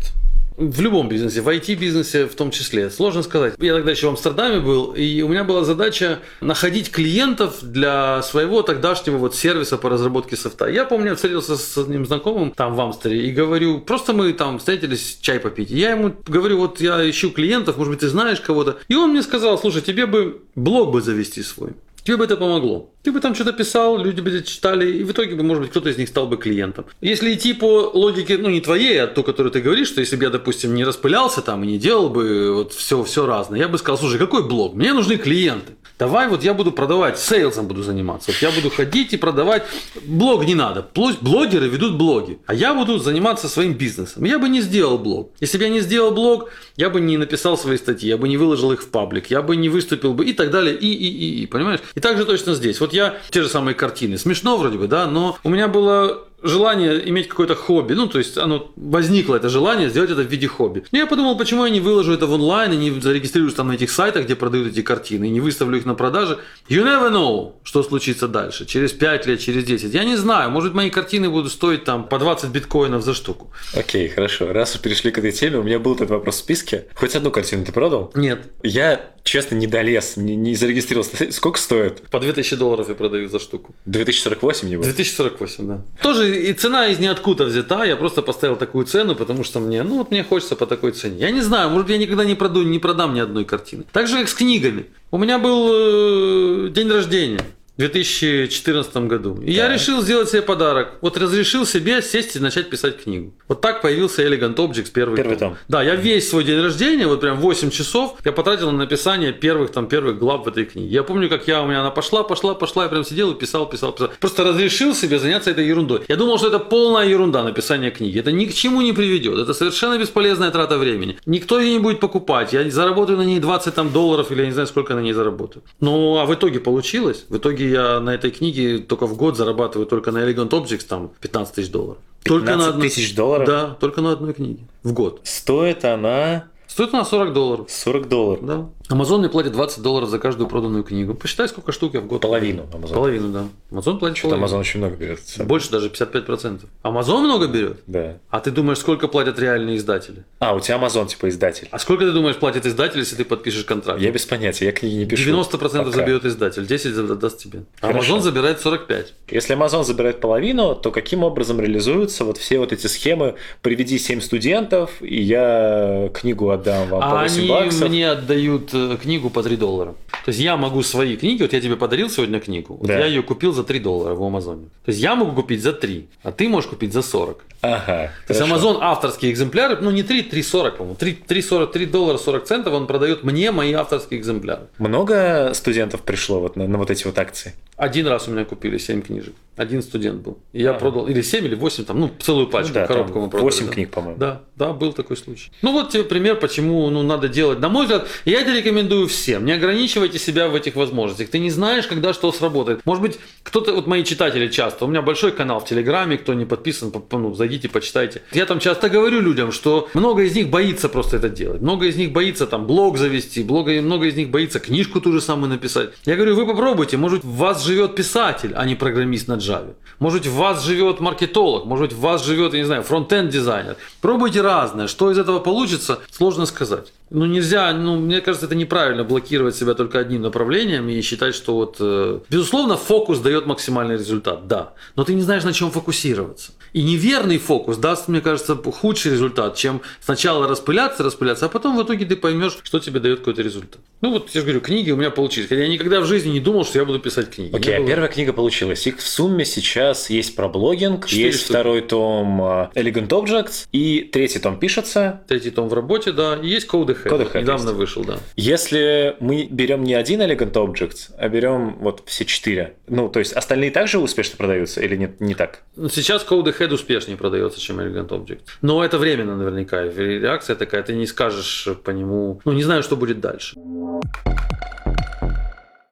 В любом бизнесе, в IT-бизнесе в том числе. Сложно сказать. Я тогда еще в Амстердаме был, и у меня была задача находить клиентов для своего тогдашнего вот сервиса по разработке софта. Я помню, я встретился с одним знакомым там в Амстере и говорю, просто мы там встретились чай попить. Я ему говорю, вот я ищу клиентов, может быть, ты знаешь кого-то. И он мне сказал, слушай, тебе бы блог бы завести свой. Тебе бы это помогло. Ты бы там что-то писал, люди бы это читали, и в итоге бы, может быть, кто-то из них стал бы клиентом. Если идти по логике, ну, не твоей, а то, которую ты говоришь, что если бы я, допустим, не распылялся там и не делал бы вот все, все разное, я бы сказал, слушай, какой блог? Мне нужны клиенты. Давай вот я буду продавать, сейлсом буду заниматься. Вот я буду ходить и продавать. Блог не надо. Блогеры ведут блоги. А я буду заниматься своим бизнесом. Я бы не сделал блог. Если бы я не сделал блог, я бы не написал свои статьи, я бы не выложил их в паблик, я бы не выступил бы и так далее, и, и, и, и, понимаешь? И так же точно здесь. Вот я, те же самые картины. Смешно вроде бы, да, но у меня было желание иметь какое-то хобби. Ну, то есть оно возникло это желание сделать это в виде хобби. Но я подумал, почему я не выложу это в онлайн и не зарегистрируюсь там на этих сайтах, где продают эти картины, и не выставлю их на продаже. You never know, что случится дальше, через 5 лет, через 10. Я не знаю, может мои картины будут стоить там по 20 биткоинов за штуку. Окей, хорошо. Раз уж перешли к этой теме, у меня был этот вопрос в списке. Хоть одну картину ты продал? Нет. Я, честно, не долез, не, не зарегистрировался. Сколько стоит? По 2000 долларов я продаю за штуку. 2048 не было? 2048, да. Тоже и цена из ниоткуда взята, я просто поставил такую цену, потому что мне, ну вот мне хочется по такой цене. Я не знаю, может я никогда не продаю, не продам ни одной картины. Так же, как с книгами. У меня был э, день рождения. 2014 году. И да. я решил сделать себе подарок. Вот разрешил себе сесть и начать писать книгу. Вот так появился Elegant Objects первый, первый том. том. Да, я весь свой день рождения, вот прям 8 часов, я потратил на написание первых там первых глав в этой книге. Я помню, как я у меня она пошла, пошла, пошла, я прям сидел и писал, писал, писал. Просто разрешил себе заняться этой ерундой. Я думал, что это полная ерунда написание книги. Это ни к чему не приведет. Это совершенно бесполезная трата времени. Никто ее не будет покупать. Я заработаю на ней 20 там долларов или я не знаю, сколько на ней заработаю. Ну, а в итоге получилось. В итоге я на этой книге только в год зарабатываю только на Elegant Objects там 15 тысяч долларов. 15 только на одной... тысяч долларов? Да, только на одной книге в год. Стоит она Стоит она 40 долларов. 40 долларов? Да. Amazon мне платит 20 долларов за каждую проданную книгу. Посчитай, сколько штук я в год. Половину Amazon. Половину, да. Amazon платит Что-то Amazon очень много берет. Больше даже 55%. Amazon много берет? Да. А ты думаешь, сколько платят реальные издатели? А, у тебя Amazon типа издатель. А сколько ты думаешь платит издатель, если ты подпишешь контракт? Я без понятия, я книги не пишу. 90% пока. заберет издатель, 10% даст тебе. Хорошо. Amazon забирает 45. Если Amazon забирает половину, то каким образом реализуются вот все вот эти схемы «приведи 7 студентов, и я книгу отдам вам а по 8 они баксов»? мне отдают э, книгу по 3 доллара. То есть я могу свои книги, вот я тебе подарил сегодня книгу, вот Да. я ее купил за 3 доллара в Амазоне. То есть я могу купить за 3, а ты можешь купить за 40. Ага, То есть хорошо. Amazon авторские экземпляры, ну не 3, 3,40, по-моему, 3, 3,40, 3 доллара 40 центов он продает мне мои авторские экземпляры. Много студентов пришло вот на, на вот эти вот акции? Один раз у меня купили 7 книжек. Один студент был. И я Ага. продал, или 7, или 8, там, ну, целую пачку, Ну да, коробку мы продали. 8 да. книг, по-моему. Да, да, был такой случай. Ну вот тебе пример, почему ну, надо делать. На мой взгляд, я рекомендую всем. Не ограничивайте себя в этих возможностях. Ты не знаешь, когда что сработает. Может быть, кто-то, вот мои читатели часто, у меня большой канал в Телеграме, кто не подписан, по- по- ну, зайдите, почитайте. Я там часто говорю людям, что много из них боится просто это делать. Много из них боится там блог завести, много, много из них боится книжку ту же самую написать. Я говорю, вы попробуйте, может в вас живет писатель, а не программист на Java. Может в вас живет маркетолог, может быть в вас живет, я не знаю, фронтенд дизайнер. Пробуйте разное. Что из этого получится, сложно сказать. Ну нельзя, ну мне кажется, это неправильно блокировать себя только одним направлением и считать, что вот, э, безусловно, фокус дает максимальный результат, да. Но ты не знаешь, на чем фокусироваться. И неверный фокус даст, мне кажется, худший результат, чем сначала распыляться, распыляться, а потом в итоге ты поймешь, что тебе дает какой-то результат. Ну вот я же говорю, книги у меня получились. Хотя я никогда в жизни не думал, что я буду писать книги. Окей, а было. первая книга получилась. Их в сумме сейчас есть про блогинг, есть штуки. второй том э, Elegant Objects, и третий том пишется. Третий том в работе, да. И есть Code Ahead. Code Ahead Недавно есть. вышел, да. Если мы берем не один Elegant Objects, а берем вот все четыре, ну, то есть остальные также успешно продаются или нет, не так? Ну, Сейчас Code Ahead успешнее продается, чем Elegant Object. Но это временно наверняка. Реакция такая, ты не скажешь по нему. Ну, не знаю, что будет дальше.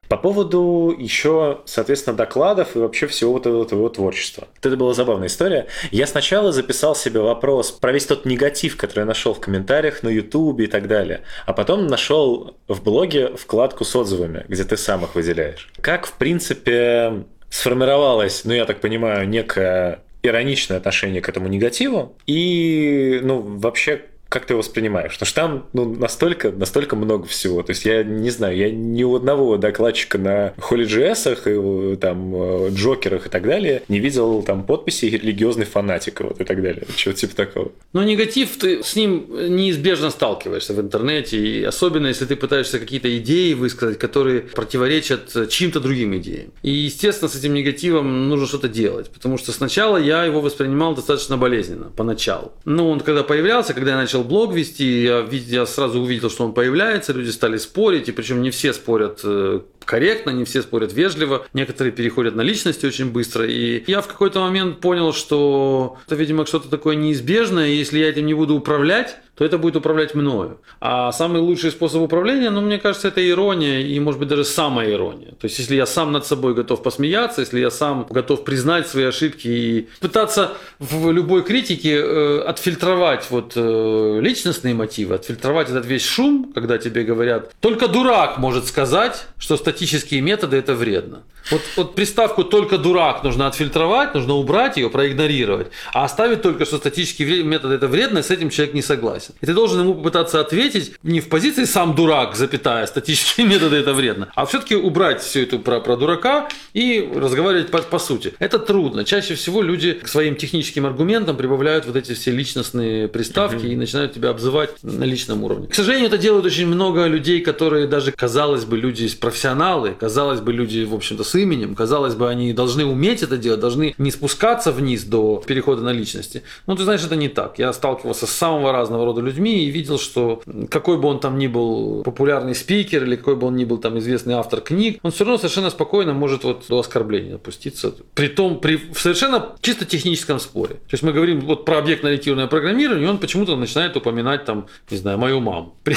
По поводу еще, соответственно, докладов и вообще всего вот этого твоего творчества. Это была забавная история. Я сначала записал себе вопрос про весь тот негатив, который я нашел в комментариях на Ютубе и так далее. А потом нашел в блоге вкладку с отзывами, где ты сам их выделяешь. Как, в принципе, сформировалось, ну, я так понимаю, некое ироничное отношение к этому негативу. И, ну, вообще как ты его воспринимаешь? Потому что там ну, настолько, настолько много всего. То есть я не знаю, я ни у одного докладчика на HolyJS, и, там, э, Джокерах и так далее не видел там подписи религиозный фанатик вот, и так далее. Чего типа такого. Но негатив, ты с ним неизбежно сталкиваешься в интернете, и особенно если ты пытаешься какие-то идеи высказать, которые противоречат чьим-то другим идеям. И, естественно, с этим негативом нужно что-то делать, потому что сначала я его воспринимал достаточно болезненно, поначалу. Ну, он когда появлялся, когда я начал блог вести, я, я сразу увидел, что он появляется, люди стали спорить, и причем не все спорят э, корректно, не все спорят вежливо, некоторые переходят на личности очень быстро. И я в какой-то момент понял, что это, видимо, что-то такое неизбежное, если я этим не буду управлять, то то это будет управлять мною. А самый лучший способ управления, ну, мне кажется, это ирония и, может быть, даже самая ирония. То есть, если я сам над собой готов посмеяться, если я сам готов признать свои ошибки и пытаться в любой критике э, отфильтровать вот э, личностные мотивы, отфильтровать этот весь шум, когда тебе говорят, только дурак может сказать, что статические методы это вредно. Вот, вот приставку «только дурак» нужно отфильтровать, нужно убрать ее, проигнорировать, а оставить только, что статические методы это вредно, и с этим человек не согласен. И ты должен ему попытаться ответить не в позиции «сам дурак», запятая, статические [laughs] методы это вредно, а все-таки убрать всю эту про, про дурака и разговаривать по, по сути. Это трудно. Чаще всего люди к своим техническим аргументам прибавляют вот эти все личностные приставки угу. и начинают тебя обзывать на личном уровне. К сожалению, это делают очень много людей, которые даже, казалось бы, люди профессионалы, казалось бы, люди, в общем-то, с именем. Казалось бы, они должны уметь это делать, должны не спускаться вниз до перехода на личности. Но ты знаешь, это не так. Я сталкивался с самого разного рода людьми и видел, что какой бы он там ни был популярный спикер или какой бы он ни был там известный автор книг, он все равно совершенно спокойно может вот до оскорбления опуститься. При том, при в совершенно чисто техническом споре. То есть мы говорим вот про объектно-ориентированное программирование, и он почему-то начинает упоминать там, не знаю, мою маму [laughs] при,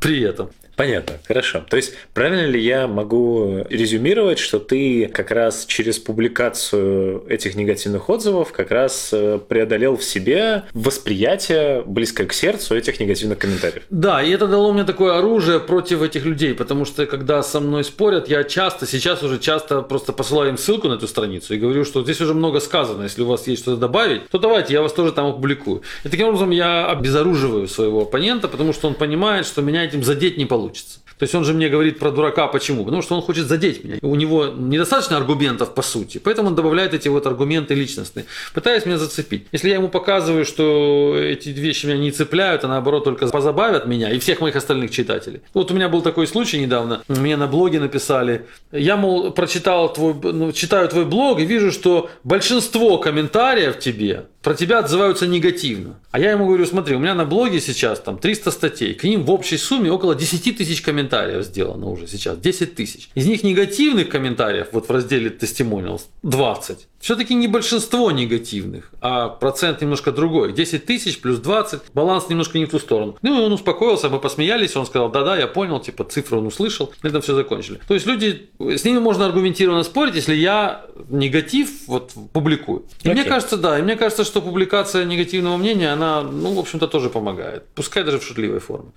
при этом. Понятно, хорошо. То есть правильно ли я могу резюмировать, что ты как раз через публикацию этих негативных отзывов как раз э, преодолел в себе восприятие, близкое к сердцу этих негативных комментариев? Да, и это дало мне такое оружие против этих людей, потому что когда со мной спорят, я часто, сейчас уже часто просто посылаю им ссылку на эту страницу и говорю, что здесь уже много сказано, если у вас есть что-то добавить, то давайте, я вас тоже там опубликую. И таким образом я обезоруживаю своего оппонента, потому что он понимает, что меня этим задеть не получится. То есть он же мне говорит про дурака, почему? Потому что он хочет задеть меня. У него недостаточно аргументов по сути, поэтому он добавляет эти вот аргументы личностные, пытаясь меня зацепить. Если я ему показываю, что эти вещи меня не цепляют, а наоборот только позабавят меня и всех моих остальных читателей. Вот у меня был такой случай недавно, мне на блоге написали, я, мол, прочитал твой, ну, читаю твой блог и вижу, что большинство комментариев тебе про тебя отзываются негативно. А я ему говорю, смотри, у меня на блоге сейчас там 300 статей, к ним в общей сумме около 10 тысяч комментариев сделано уже сейчас, 10 тысяч. Из них негативных комментариев вот в разделе testimonials 20 все-таки не большинство негативных, а процент немножко другой. 10 тысяч плюс 20, баланс немножко не в ту сторону. Ну и он успокоился, мы посмеялись, он сказал, да-да, я понял, типа цифру он услышал, на этом все закончили. То есть люди, с ними можно аргументированно спорить, если я негатив вот публикую. И okay. мне кажется, да, и мне кажется, что публикация негативного мнения, она, ну, в общем-то, тоже помогает. Пускай даже в шутливой форме.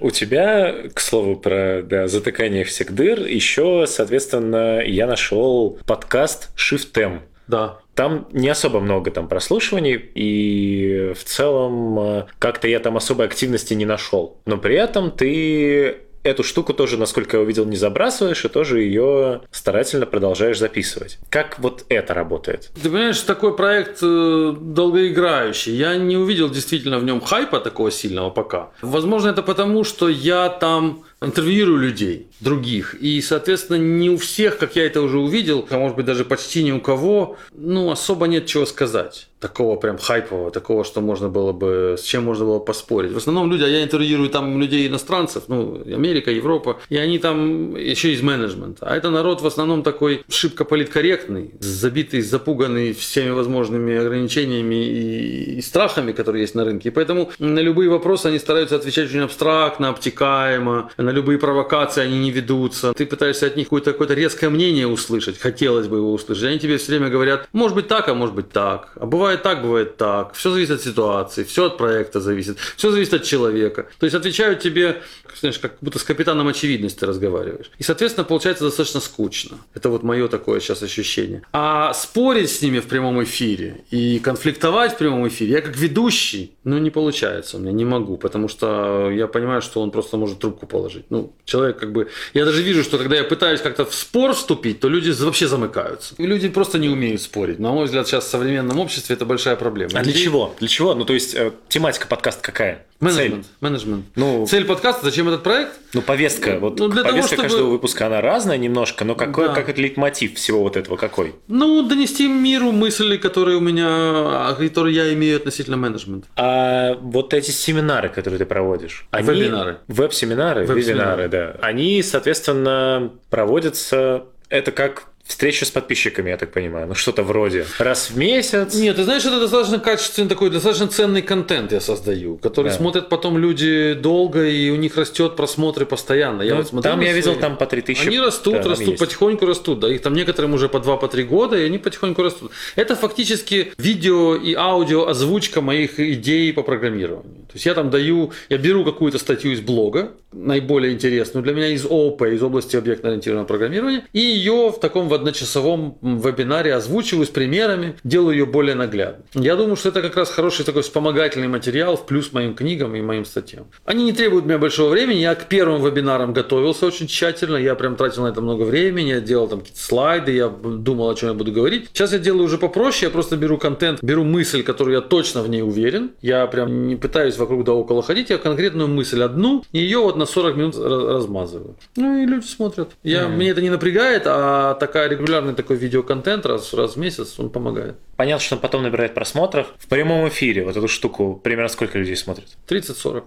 У тебя, к слову, про да, затыкание всех дыр, еще, соответственно, я нашел подкаст Shift M. Да. Там не особо много там прослушиваний, и в целом э, как-то я там особой активности не нашел. Но при этом ты эту штуку тоже, насколько я увидел, не забрасываешь, и тоже ее старательно продолжаешь записывать. Как вот это работает? Ты понимаешь, такой проект э, долгоиграющий. Я не увидел действительно в нем хайпа такого сильного пока. Возможно, это потому, что я там интервьюирую людей, других. И, соответственно, не у всех, как я это уже увидел, а может быть даже почти ни у кого, ну, особо нет чего сказать такого прям хайпового, такого, что можно было бы, с чем можно было поспорить. В основном люди, а я интервьюирую там людей иностранцев, ну, Америка, Европа, и они там еще из менеджмента. А это народ в основном такой шибко политкорректный, забитый, запуганный всеми возможными ограничениями и, и страхами, которые есть на рынке. И поэтому на любые вопросы они стараются отвечать очень абстрактно, обтекаемо, на любые провокации они не ведутся. Ты пытаешься от них какое-то какое резкое мнение услышать, хотелось бы его услышать. Они тебе все время говорят, может быть так, а может быть так. А бывает так, бывает так. Все зависит от ситуации, все от проекта зависит, все зависит от человека. То есть отвечают тебе, знаешь, как будто с капитаном очевидности разговариваешь. И, соответственно, получается достаточно скучно. Это вот мое такое сейчас ощущение. А спорить с ними в прямом эфире и конфликтовать в прямом эфире, я как ведущий, ну, не получается у меня, не могу, потому что я понимаю, что он просто может трубку положить. Ну, человек как бы... Я даже вижу, что когда я пытаюсь как-то в спор вступить, то люди вообще замыкаются. И люди просто не умеют спорить. На мой взгляд, сейчас в современном обществе это большая проблема. А для чего? Для чего? Ну, то есть, э, тематика подкаста какая? Менеджмент. Цель. Менеджмент. Ну, Цель подкаста, зачем этот проект? Ну, повестка. Вот ну, для повестка того, чтобы... каждого выпуска, она разная немножко, но какой, да. как это лейтмотив всего вот этого какой? Ну, донести миру мысли, которые у меня, а, которые я имею относительно менеджмента. А вот эти семинары, которые ты проводишь? Они... Вебинары. Веб-семинары, Веб-семинары, да. Они, соответственно, проводятся это как встреча с подписчиками, я так понимаю. Ну, что-то вроде раз в месяц. Нет, ты знаешь, это достаточно качественный такой, достаточно ценный контент я создаю, который да. смотрят потом люди долго, и у них растет просмотры постоянно. Я ну, вот смотрю там я свои... видел, там по 3000. Они растут, да, растут, потихоньку растут. Да, их там некоторым уже по 2-3 по года, и они потихоньку растут. Это фактически видео и аудио озвучка моих идей по программированию. То есть я там даю, я беру какую-то статью из блога, наиболее интересную для меня из ООП, из области объектно-ориентированного программирования, и ее в таком в одночасовом вебинаре озвучиваю с примерами, делаю ее более наглядной. Я думаю, что это как раз хороший такой вспомогательный материал в плюс моим книгам и моим статьям. Они не требуют у меня большого времени, я к первым вебинарам готовился очень тщательно, я прям тратил на это много времени, я делал там какие-то слайды, я думал, о чем я буду говорить. Сейчас я делаю уже попроще, я просто беру контент, беру мысль, которую я точно в ней уверен, я прям не пытаюсь вокруг да около ходить, я конкретную мысль одну, и ее вот на 40 минут размазываю. Ну и люди смотрят. Я, mm. Мне это не напрягает, а такая регулярный такой видеоконтент раз, раз в месяц, он помогает. Понятно, что он потом набирает просмотров. В прямом эфире вот эту штуку примерно сколько людей смотрят? 30-40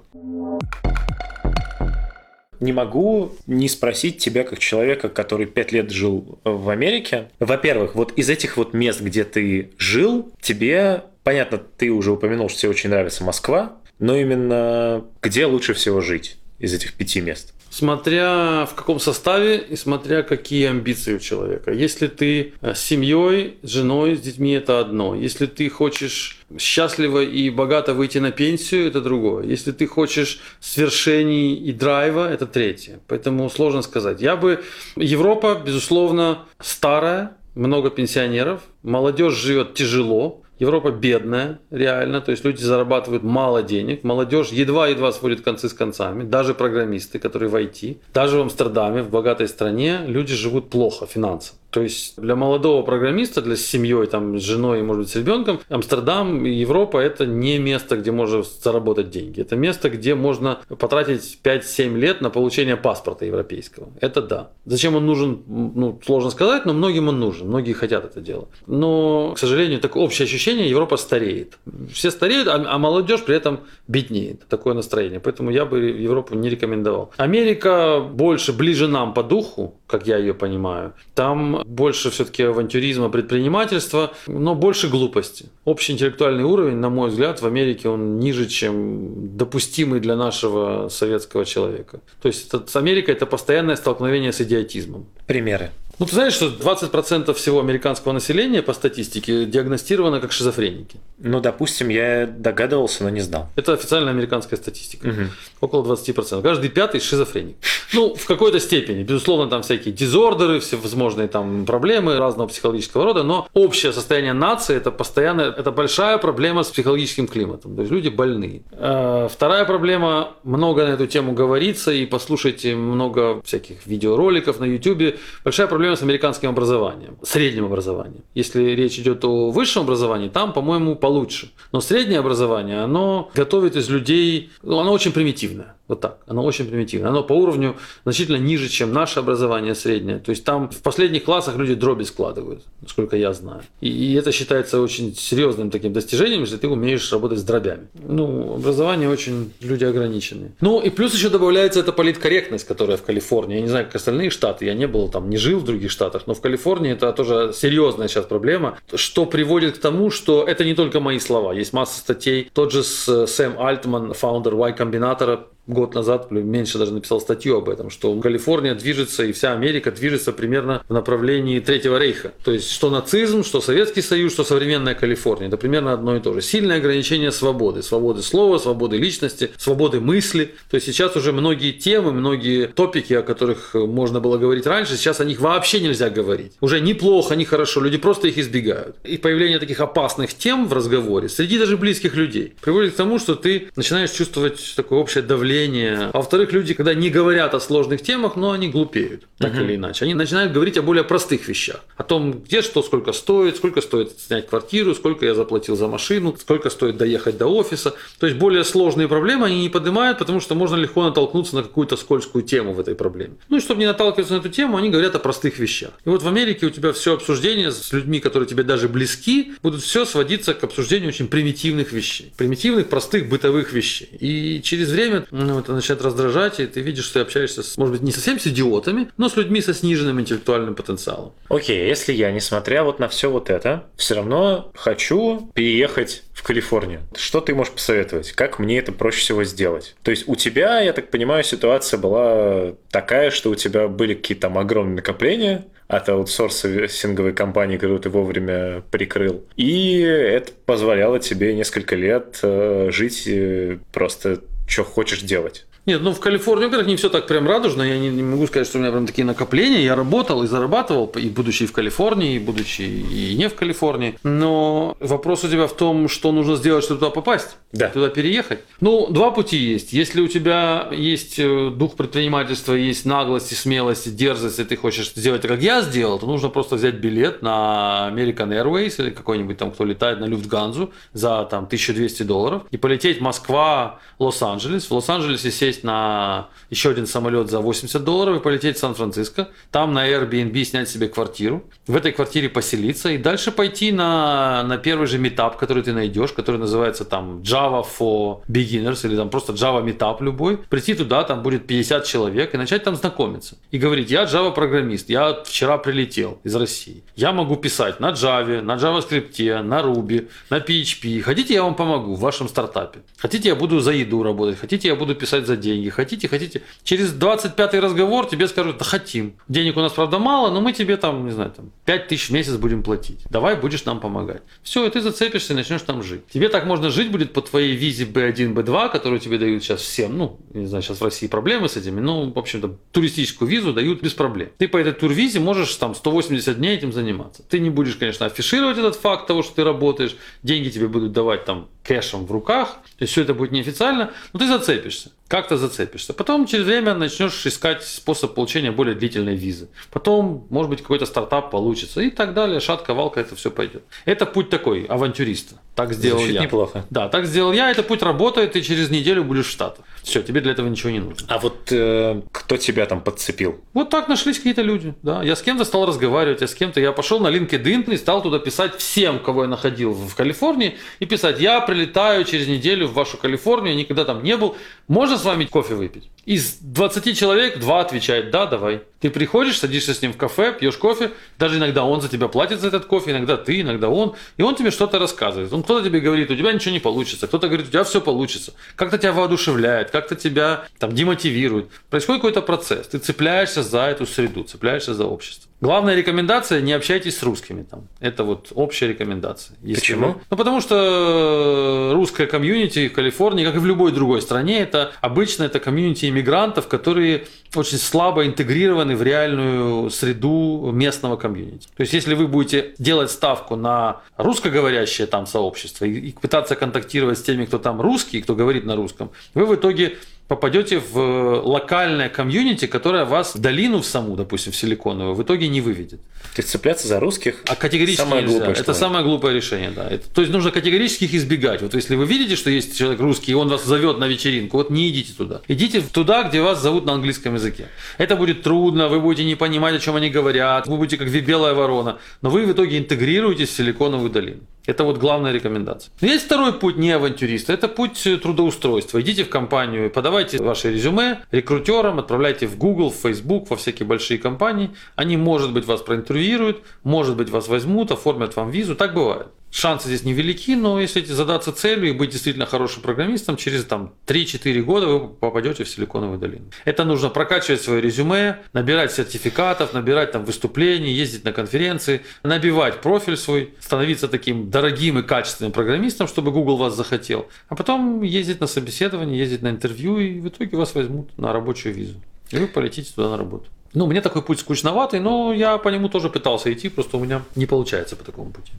не могу не спросить тебя как человека, который пять лет жил в Америке. Во-первых, вот из этих вот мест, где ты жил, тебе, понятно, ты уже упомянул, что тебе очень нравится Москва, но именно где лучше всего жить из этих пяти мест? Смотря в каком составе и смотря какие амбиции у человека. Если ты э, с семьей, с женой, с детьми, это одно. Если ты хочешь счастливо и богато выйти на пенсию, это другое. Если ты хочешь свершений и драйва, это третье. Поэтому сложно сказать. Я бы... Европа, безусловно, старая, много пенсионеров, молодежь живет тяжело, Европа бедная, реально, то есть люди зарабатывают мало денег, молодежь едва-едва сводит концы с концами, даже программисты, которые в IT, даже в Амстердаме, в богатой стране, люди живут плохо финансово. То есть для молодого программиста, для семьей, там, с женой может быть, с ребенком, Амстердам Европа – это не место, где можно заработать деньги. Это место, где можно потратить 5-7 лет на получение паспорта европейского. Это да. Зачем он нужен, ну, сложно сказать, но многим он нужен. Многие хотят это делать. Но, к сожалению, такое общее ощущение, Европа стареет. Все стареют, а, а молодежь при этом беднеет. Такое настроение. Поэтому я бы Европу не рекомендовал. Америка больше, ближе нам по духу, как я ее понимаю. Там больше все-таки авантюризма, предпринимательства, но больше глупости. Общий интеллектуальный уровень, на мой взгляд, в Америке он ниже, чем допустимый для нашего советского человека. То есть это, с Америкой это постоянное столкновение с идиотизмом. Примеры. Ну, ты знаешь, что 20% всего американского населения по статистике диагностировано как шизофреники. Ну, допустим, я догадывался, но не знал. Это официальная американская статистика. Угу. Около 20%. Каждый пятый шизофреник. Ну, в какой-то степени. Безусловно, там всякие дизордеры, всевозможные там проблемы разного психологического рода, но общее состояние нации – это постоянно, это большая проблема с психологическим климатом. То есть люди больные. А, вторая проблема, много на эту тему говорится, и послушайте много всяких видеороликов на YouTube. Большая проблема проблема с американским образованием, средним образованием. Если речь идет о высшем образовании, там, по-моему, получше. Но среднее образование, оно готовит из людей, оно очень примитивное. Вот так. Оно очень примитивное. Оно по уровню значительно ниже, чем наше образование среднее. То есть там в последних классах люди дроби складывают, насколько я знаю. И, это считается очень серьезным таким достижением, если ты умеешь работать с дробями. Ну, образование очень люди ограничены. Ну и плюс еще добавляется эта политкорректность, которая в Калифорнии. Я не знаю, как остальные штаты. Я не был там, не жил в других штатах, но в Калифорнии это тоже серьезная сейчас проблема, что приводит к тому, что это не только мои слова. Есть масса статей. Тот же Сэм Альтман, фаундер Y Комбинатора, год назад, меньше даже написал статью об этом, что Калифорния движется и вся Америка движется примерно в направлении Третьего Рейха. То есть, что нацизм, что Советский Союз, что современная Калифорния. Это примерно одно и то же. Сильное ограничение свободы. Свободы слова, свободы личности, свободы мысли. То есть, сейчас уже многие темы, многие топики, о которых можно было говорить раньше, сейчас о них вообще нельзя говорить. Уже ни плохо, ни хорошо. Люди просто их избегают. И появление таких опасных тем в разговоре среди даже близких людей приводит к тому, что ты начинаешь чувствовать такое общее давление мышление. А во-вторых, люди, когда не говорят о сложных темах, но они глупеют, так угу. или иначе. Они начинают говорить о более простых вещах. О том, где что, сколько стоит, сколько стоит снять квартиру, сколько я заплатил за машину, сколько стоит доехать до офиса. То есть более сложные проблемы они не поднимают, потому что можно легко натолкнуться на какую-то скользкую тему в этой проблеме. Ну и чтобы не наталкиваться на эту тему, они говорят о простых вещах. И вот в Америке у тебя все обсуждение с людьми, которые тебе даже близки, будут все сводиться к обсуждению очень примитивных вещей. Примитивных, простых, бытовых вещей. И через время Ну, это начинает раздражать, и ты видишь, что ты общаешься, с, может быть, не совсем с идиотами, но с людьми со сниженным интеллектуальным потенциалом. Окей, если я, несмотря вот на все вот это, все равно хочу переехать в Калифорнию. Что ты можешь посоветовать? Как мне это проще всего сделать? То есть у тебя, я так понимаю, ситуация была такая, что у тебя были какие-то там огромные накопления, от аутсорсинговой компании, которую ты вовремя прикрыл. И это позволяло тебе несколько лет э, жить э, просто что хочешь делать. Нет, ну в Калифорнии, во-первых, не все так прям радужно. Я не, не могу сказать, что у меня прям такие накопления. Я работал и зарабатывал, и будучи в Калифорнии, и будучи и не в Калифорнии. Но вопрос у тебя в том, что нужно сделать, чтобы туда попасть. Да. Туда переехать. Ну, два пути есть. Если у тебя есть э, дух предпринимательства, есть наглость и смелость, и дерзость, и ты хочешь сделать как я сделал, то нужно просто взять билет на American Airways или какой-нибудь там, кто летает на Люфтганзу за там 1200 долларов и полететь Москва, Лос-Анджелес. В Лос-Анджелесе сесть сесть на еще один самолет за 80 долларов и полететь в Сан-Франциско, там на Airbnb снять себе квартиру, в этой квартире поселиться и дальше пойти на, на первый же метап, который ты найдешь, который называется там Java for Beginners или там просто Java метап любой, прийти туда, там будет 50 человек и начать там знакомиться. И говорить, я Java программист, я вчера прилетел из России, я могу писать на Java, на JavaScript, на Ruby, на PHP, хотите я вам помогу в вашем стартапе, хотите я буду за еду работать, хотите я буду писать за деньги. Хотите, хотите. Через 25-й разговор тебе скажут, да хотим. Денег у нас, правда, мало, но мы тебе там, не знаю, там 5 тысяч в месяц будем платить. Давай будешь нам помогать. Все, и ты зацепишься и начнешь там жить. Тебе так можно жить будет по твоей визе B1, B2, которую тебе дают сейчас всем. Ну, не знаю, сейчас в России проблемы с этими, но, в общем-то, туристическую визу дают без проблем. Ты по этой турвизе можешь там 180 дней этим заниматься. Ты не будешь, конечно, афишировать этот факт того, что ты работаешь. Деньги тебе будут давать там кэшем в руках. То есть все это будет неофициально, но ты зацепишься как-то зацепишься. Потом через время начнешь искать способ получения более длительной визы. Потом, может быть, какой-то стартап получится и так далее. Шатка-валка, это все пойдет. Это путь такой, авантюриста. Так сделал Звучит я. неплохо. Да, так сделал я. Это путь работает, и через неделю будешь в Штатах. Все, тебе для этого ничего не нужно. А вот э, кто тебя там подцепил? Вот так нашлись какие-то люди. Да. Я с кем-то стал разговаривать, я с кем-то. Я пошел на LinkedIn и стал туда писать всем, кого я находил в Калифорнии, и писать, я прилетаю через неделю в вашу Калифорнию, никогда там не был. Можно с вами кофе выпить? Из 20 человек два отвечают, да, давай. Ты приходишь, садишься с ним в кафе, пьешь кофе, даже иногда он за тебя платит за этот кофе, иногда ты, иногда он, и он тебе что-то рассказывает. Он кто-то тебе говорит, у тебя ничего не получится, кто-то говорит, у тебя все получится. Как-то тебя воодушевляет, как-то тебя там демотивирует. Происходит какой-то процесс. Ты цепляешься за эту среду, цепляешься за общество. Главная рекомендация – не общайтесь с русскими. Там. Это вот общая рекомендация. Если Почему? Вы... Ну, потому что русская комьюнити в Калифорнии, как и в любой другой стране, это обычно это комьюнити иммигрантов, которые очень слабо интегрированы в реальную среду местного комьюнити. То есть, если вы будете делать ставку на русскоговорящее там сообщество и, и пытаться контактировать с теми, кто там русский, кто говорит на русском, вы в итоге попадете в э, локальное комьюнити, которое вас в долину в саму, допустим, в силиконовую, в итоге не выведет. То есть цепляться за русских а категорически самое нельзя. Глупое, это самое глупое решение, да. Это, то есть нужно категорически их избегать. Вот если вы видите, что есть человек русский, и он вас зовет на вечеринку, вот не идите туда. Идите туда, где вас зовут на английском языке. Это будет трудно, вы будете не понимать, о чем они говорят, вы будете как белая ворона, но вы в итоге интегрируетесь в силиконовую долину. Это вот главная рекомендация. есть второй путь не авантюриста, это путь трудоустройства. Идите в компанию, подавайте ваше резюме рекрутерам, отправляйте в Google, в Facebook, во всякие большие компании. Они, может быть, вас проинтервьюируют, может быть, вас возьмут, оформят вам визу. Так бывает. Шансы здесь невелики, но если задаться целью и быть действительно хорошим программистом, через там, 3-4 года вы попадете в Силиконовую долину. Это нужно прокачивать свое резюме, набирать сертификатов, набирать там выступлений, ездить на конференции, набивать профиль свой, становиться таким дорогим и качественным программистом, чтобы Google вас захотел. А потом ездить на собеседование, ездить на интервью, и в итоге вас возьмут на рабочую визу. И вы полетите туда на работу. Ну, мне такой путь скучноватый, но я по нему тоже пытался идти, просто у меня не получается по такому пути.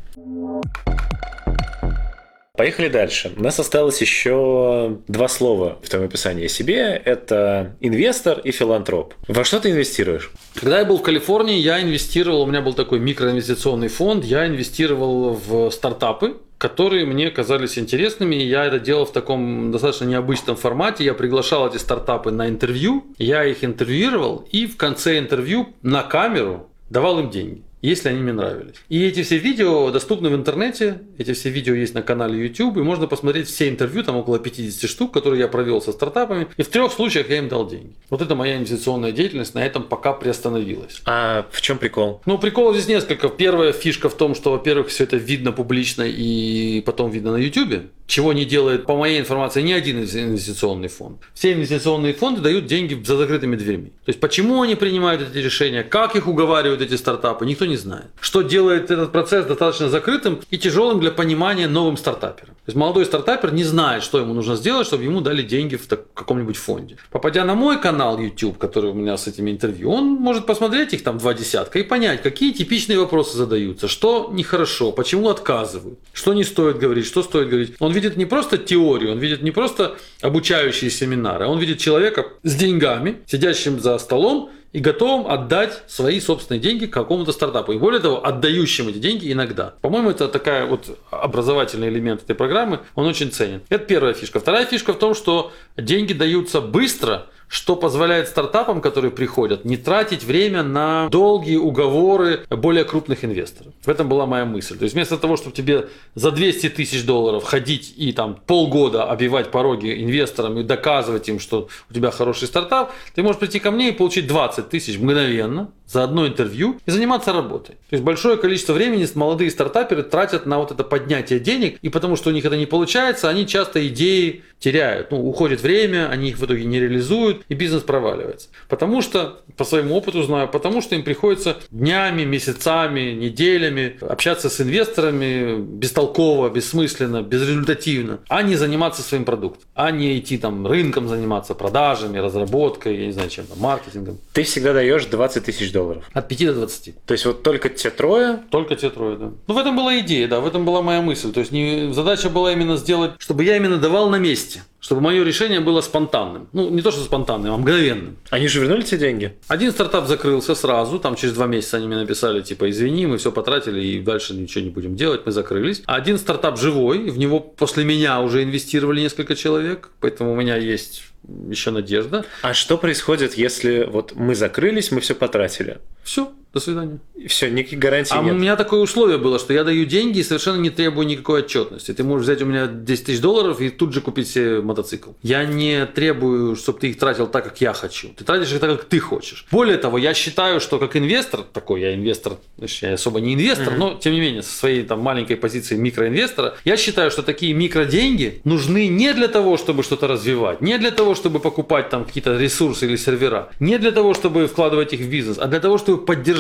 Поехали дальше. У нас осталось еще два слова в твоем описании о себе. Это инвестор и филантроп. Во что ты инвестируешь? Когда я был в Калифорнии, я инвестировал, у меня был такой микроинвестиционный фонд, я инвестировал в стартапы, которые мне казались интересными. Я это делал в таком достаточно необычном формате. Я приглашал эти стартапы на интервью, я их интервьюировал, и в конце интервью на камеру давал им деньги. Если они мне нравились. И эти все видео доступны в интернете, эти все видео есть на канале YouTube, и можно посмотреть все интервью, там около 50 штук, которые я провел со стартапами, и в трех случаях я им дал деньги. Вот это моя инвестиционная деятельность на этом пока приостановилась. А в чем прикол? Ну, приколов здесь несколько. Первая фишка в том, что, во-первых, все это видно публично и потом видно на YouTube, чего не делает, по моей информации, ни один инвестиционный фонд. Все инвестиционные фонды дают деньги за закрытыми дверьми. То есть, почему они принимают эти решения, как их уговаривают эти стартапы, никто не знает. Что делает этот процесс достаточно закрытым и тяжелым для понимания новым стартаперам. То есть, молодой стартапер не знает, что ему нужно сделать, чтобы ему дали деньги в каком-нибудь фонде. Попадя на мой канал YouTube, который у меня с этими интервью, он может посмотреть их там два десятка и понять, какие типичные вопросы задаются, что нехорошо, почему отказывают, что не стоит говорить, что стоит говорить. Он видит не просто теорию, он видит не просто обучающие семинары, а он видит человека с деньгами, сидящим за столом и готовым отдать свои собственные деньги какому-то стартапу. И более того, отдающим эти деньги иногда. По-моему, это такая вот образовательный элемент этой программы, он очень ценен. Это первая фишка. Вторая фишка в том, что деньги даются быстро – что позволяет стартапам, которые приходят, не тратить время на долгие уговоры более крупных инвесторов. В этом была моя мысль. То есть вместо того, чтобы тебе за 200 тысяч долларов ходить и там полгода обивать пороги инвесторам и доказывать им, что у тебя хороший стартап, ты можешь прийти ко мне и получить 20 тысяч мгновенно за одно интервью и заниматься работой. То есть большое количество времени молодые стартаперы тратят на вот это поднятие денег, и потому что у них это не получается, они часто идеи теряют. Ну, уходит время, они их в итоге не реализуют, и бизнес проваливается. Потому что, по своему опыту знаю, потому что им приходится днями, месяцами, неделями общаться с инвесторами бестолково, бессмысленно, безрезультативно, а не заниматься своим продуктом, а не идти там рынком заниматься, продажами, разработкой, я не знаю чем, там, маркетингом. Ты всегда даешь 20 тысяч долларов. От 5 до 20. То есть вот только те трое? Только те трое, да. Ну, в этом была идея, да, в этом была моя мысль. То есть не, задача была именно сделать, чтобы я именно давал на месте чтобы мое решение было спонтанным. Ну, не то, что спонтанным, а мгновенным. Они же вернули тебе деньги? Один стартап закрылся сразу, там через два месяца они мне написали, типа, извини, мы все потратили и дальше ничего не будем делать, мы закрылись. А один стартап живой, в него после меня уже инвестировали несколько человек, поэтому у меня есть еще надежда. А что происходит, если вот мы закрылись, мы все потратили? Все, до свидания. Все, никаких гарантий а нет. у меня такое условие было, что я даю деньги и совершенно не требую никакой отчетности. Ты можешь взять у меня 10 тысяч долларов и тут же купить себе мотоцикл. Я не требую, чтобы ты их тратил так, как я хочу. Ты тратишь их так, как ты хочешь. Более того, я считаю, что как инвестор, такой я инвестор, я особо не инвестор, mm-hmm. но тем не менее со своей там маленькой позиции микроинвестора, я считаю, что такие микроденьги нужны не для того, чтобы что-то развивать, не для того, чтобы покупать там какие-то ресурсы или сервера, не для того, чтобы вкладывать их в бизнес, а для того, чтобы поддержать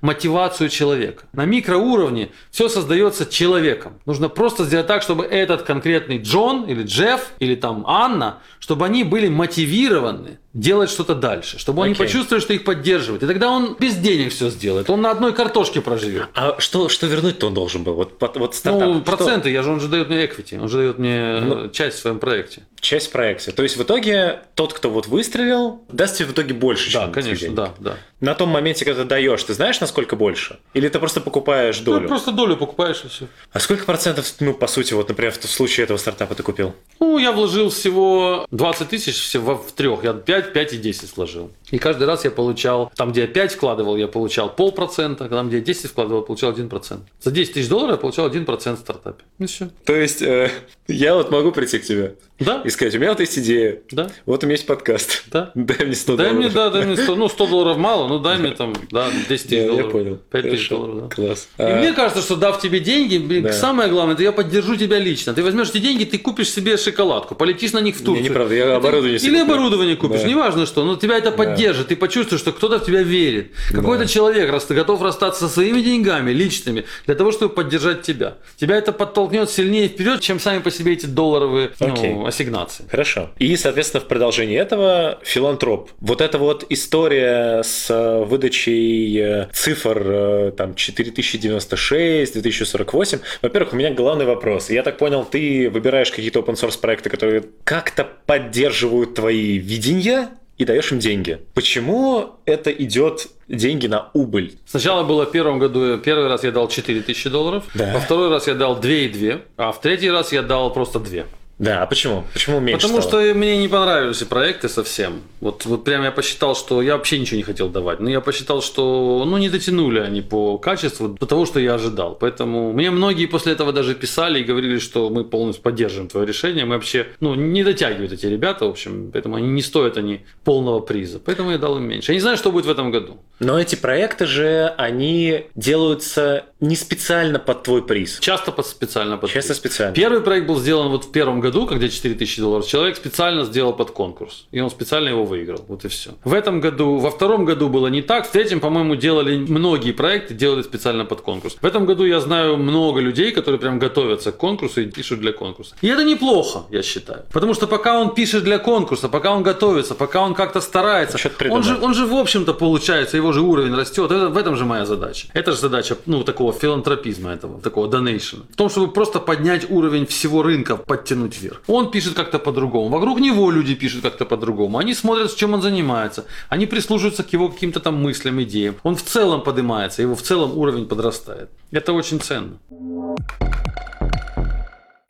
мотивацию человека. На микроуровне все создается человеком. Нужно просто сделать так, чтобы этот конкретный Джон или Джефф или там Анна, чтобы они были мотивированы делать что-то дальше, чтобы okay. они почувствовали, что их поддерживают. И тогда он без денег все сделает. Он на одной картошке проживет. А что, что вернуть-то он должен был? Вот, вот стартап. Ну, проценты, что? я же, он же дает мне equity, он же дает мне ну, часть в своем проекте. Часть в проекте. То есть в итоге тот, кто вот выстрелил, даст тебе в итоге больше, да, чем конечно, денег. Да, да. На том моменте, когда ты даешь, ты знаешь, насколько больше? Или ты просто покупаешь долю? Ну, просто долю покупаешь и все. А сколько процентов, ну, по сути, вот, например, в случае этого стартапа ты купил? Ну, я вложил всего 20 тысяч в трех. Я 5, 5 и 10 сложил. И каждый раз я получал, там, где я 5 вкладывал, я получал полпроцента, там, где я 10 вкладывал, я получал 1%. За 10 тысяч долларов я получал 1% в стартапе. И все. То есть, э, [laughs] я вот могу прийти к тебе да. и сказать, у меня вот есть идея, да. вот у меня есть подкаст, да. [laughs] дай мне 100 дай долларов. Мне, да, дай мне 100, ну 100 долларов мало, ну дай мне там, да, 10 тысяч долларов. Я понял. 5 тысяч долларов, да. Класс. И а... мне кажется, что дав тебе деньги, блин, да. самое главное, это я поддержу тебя лично. Ты возьмешь эти деньги, ты купишь себе шоколадку, полетишь на них в Турцию. Не, неправда, я оборудование Или оборудование купишь, да. Неважно что, но тебя это поддержит, ты почувствуешь, что кто-то в тебя верит. Какой-то человек раз ты готов расстаться со своими деньгами личными для того, чтобы поддержать тебя. Тебя это подтолкнет сильнее вперед, чем сами по себе эти долларовые ну, ассигнации. Хорошо. И, соответственно, в продолжении этого филантроп. Вот эта вот история с э, выдачей э, цифр э, там 4096, 2048. Во-первых, у меня главный вопрос. Я так понял, ты выбираешь какие-то open source проекты, которые как-то поддерживают твои видения, и даешь им деньги. Почему это идет деньги на убыль? Сначала было в первом году, первый раз я дал 4 тысячи долларов, да. во второй раз я дал 2,2, а в третий раз я дал просто 2. Да, а почему? Почему меньше Потому стало? что мне не понравились проекты совсем. Вот, вот прям я посчитал, что я вообще ничего не хотел давать. Но я посчитал, что ну, не дотянули они по качеству до того, что я ожидал. Поэтому мне многие после этого даже писали и говорили, что мы полностью поддерживаем твое решение. Мы вообще ну, не дотягивают эти ребята, в общем. Поэтому они не стоят они полного приза. Поэтому я дал им меньше. Я не знаю, что будет в этом году. Но эти проекты же, они делаются не специально под твой приз. Часто под специально под Часто приз. специально. Первый проект был сделан вот в первом году, когда 4000 долларов. Человек специально сделал под конкурс. И он специально его выиграл. Вот и все. В этом году, во втором году было не так. В третьем, по-моему, делали многие проекты, делали специально под конкурс. В этом году я знаю много людей, которые прям готовятся к конкурсу и пишут для конкурса. И это неплохо, я считаю. Потому что пока он пишет для конкурса, пока он готовится, пока он как-то старается, он же, он же, в общем-то, получается, его же уровень растет. Это, в этом же моя задача. Это же задача, ну, такого филантропизма этого, такого donation. В том, чтобы просто поднять уровень всего рынка, подтянуть вверх. Он пишет как-то по-другому. Вокруг него люди пишут как-то по-другому. Они смотрят, чем он занимается. Они прислушиваются к его каким-то там мыслям, идеям. Он в целом поднимается, его в целом уровень подрастает. Это очень ценно.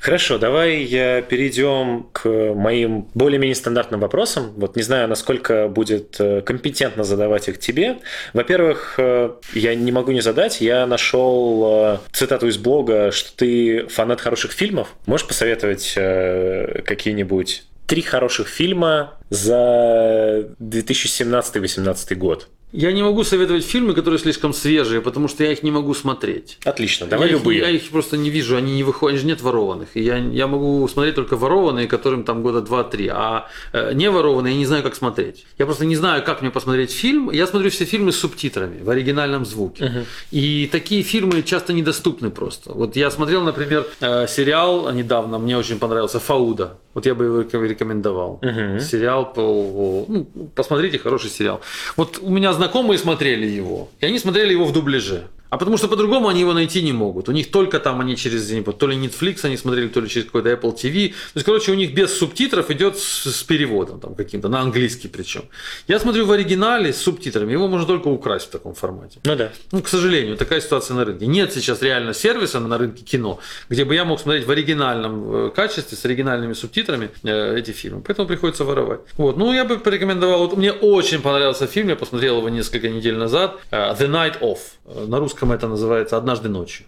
Хорошо, давай э, перейдем к моим более-менее стандартным вопросам. Вот не знаю, насколько будет э, компетентно задавать их тебе. Во-первых, э, я не могу не задать. Я нашел э, цитату из блога, что ты фанат хороших фильмов. Можешь посоветовать какие-нибудь три хороших фильма за 2017-2018 год? Я не могу советовать фильмы, которые слишком свежие, потому что я их не могу смотреть. Отлично, давай я любые. Их, я их просто не вижу, они не выходят, они же нет ворованных. И я, я могу смотреть только ворованные, которым там года 2-3, а э, не ворованные я не знаю, как смотреть. Я просто не знаю, как мне посмотреть фильм. Я смотрю все фильмы с субтитрами, в оригинальном звуке. И такие фильмы часто недоступны просто. Вот я смотрел, например, э, сериал недавно, мне очень понравился, «Фауда». Вот я бы его реком- рекомендовал. Сериал по... Ну, посмотрите, хороший сериал. Вот у меня знакомые смотрели его, и они смотрели его в дубляже. А потому что по-другому они его найти не могут. У них только там они через то ли Netflix они смотрели, то ли через какой-то Apple TV. То есть, короче, у них без субтитров идет с, с переводом там каким-то, на английский причем. Я смотрю в оригинале с субтитрами, его можно только украсть в таком формате. Ну да. Ну, к сожалению, такая ситуация на рынке. Нет сейчас реально сервиса на рынке кино, где бы я мог смотреть в оригинальном э, качестве, с оригинальными субтитрами э, эти фильмы. Поэтому приходится воровать. Вот. Ну, я бы порекомендовал. Вот мне очень понравился фильм, я посмотрел его несколько недель назад. э, The Night Of. Э, На русском это называется «Однажды ночью».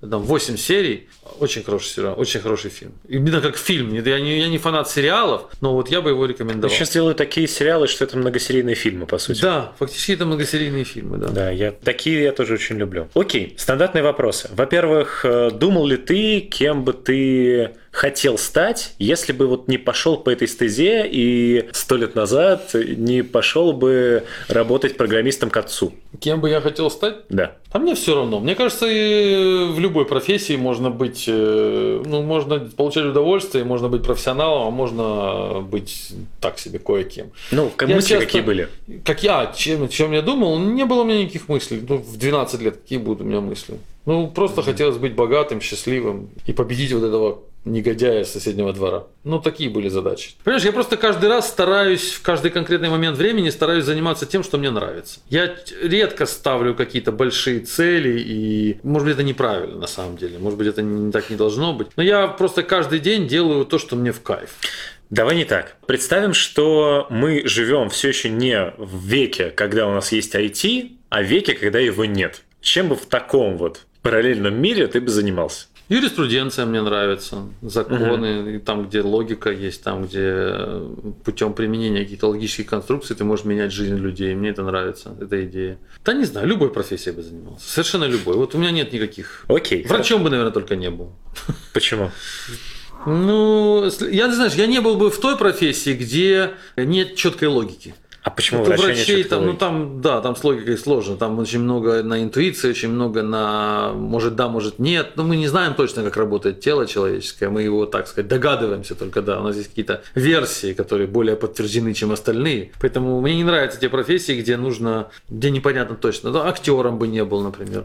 Там 8 серий. Очень хороший сериал, очень хороший фильм. Именно как фильм. Я не, я не фанат сериалов, но вот я бы его рекомендовал. Сейчас делают такие сериалы, что это многосерийные фильмы, по сути. Да, фактически это многосерийные фильмы, да. Да, я такие я тоже очень люблю. Окей, стандартные вопросы. Во-первых, э, думал ли ты, кем бы ты хотел стать, если бы вот не пошел по этой стезе и сто лет назад не пошел бы работать программистом к отцу? Кем бы я хотел стать? Да. А мне все равно. Мне кажется, в любой профессии можно быть, э, ну, можно получать удовольствие, можно быть профессионалом, а можно быть так себе кое-кем. Ну, как Я мысли часто- какие были? Как я, чем, чем я думал, не было у меня никаких мыслей. Ну, в 12 лет какие будут у меня мысли? Ну, просто хотелось быть богатым, счастливым и победить вот этого негодяя с соседнего двора. Ну, такие были задачи. Понимаешь, я просто каждый раз стараюсь, в каждый конкретный момент времени стараюсь заниматься тем, что мне нравится. Я редко ставлю какие-то большие цели, и, может быть, это неправильно на самом деле, может быть, это не, так не должно быть. Но я просто каждый день делаю то, что мне в кайф. Давай не так. Представим, что мы живем все еще не в веке, когда у нас есть IT, а в веке, когда его нет. Чем бы в таком вот параллельном мире ты бы занимался? Юриспруденция мне нравится, законы, и там, где логика есть, там, где путем применения каких-то логических конструкций ты можешь менять жизнь людей. Мне это нравится, эта идея. Да не знаю, любой профессией бы занимался. Совершенно любой. Вот у меня нет никаких. Окей. Врачом бы, наверное, только не был. Почему? Ну, я не знаю, я не был бы в той профессии, где нет четкой логики. А почему Вот у врача нет врачей там, ну там, да, там с логикой сложно. Там очень много на интуиции, очень много на может да, может нет. Но мы не знаем точно, как работает тело человеческое. Мы его, так сказать, догадываемся только, да. У нас есть какие-то версии, которые более подтверждены, чем остальные. Поэтому мне не нравятся те профессии, где нужно, где непонятно точно. Да, актером бы не был, например.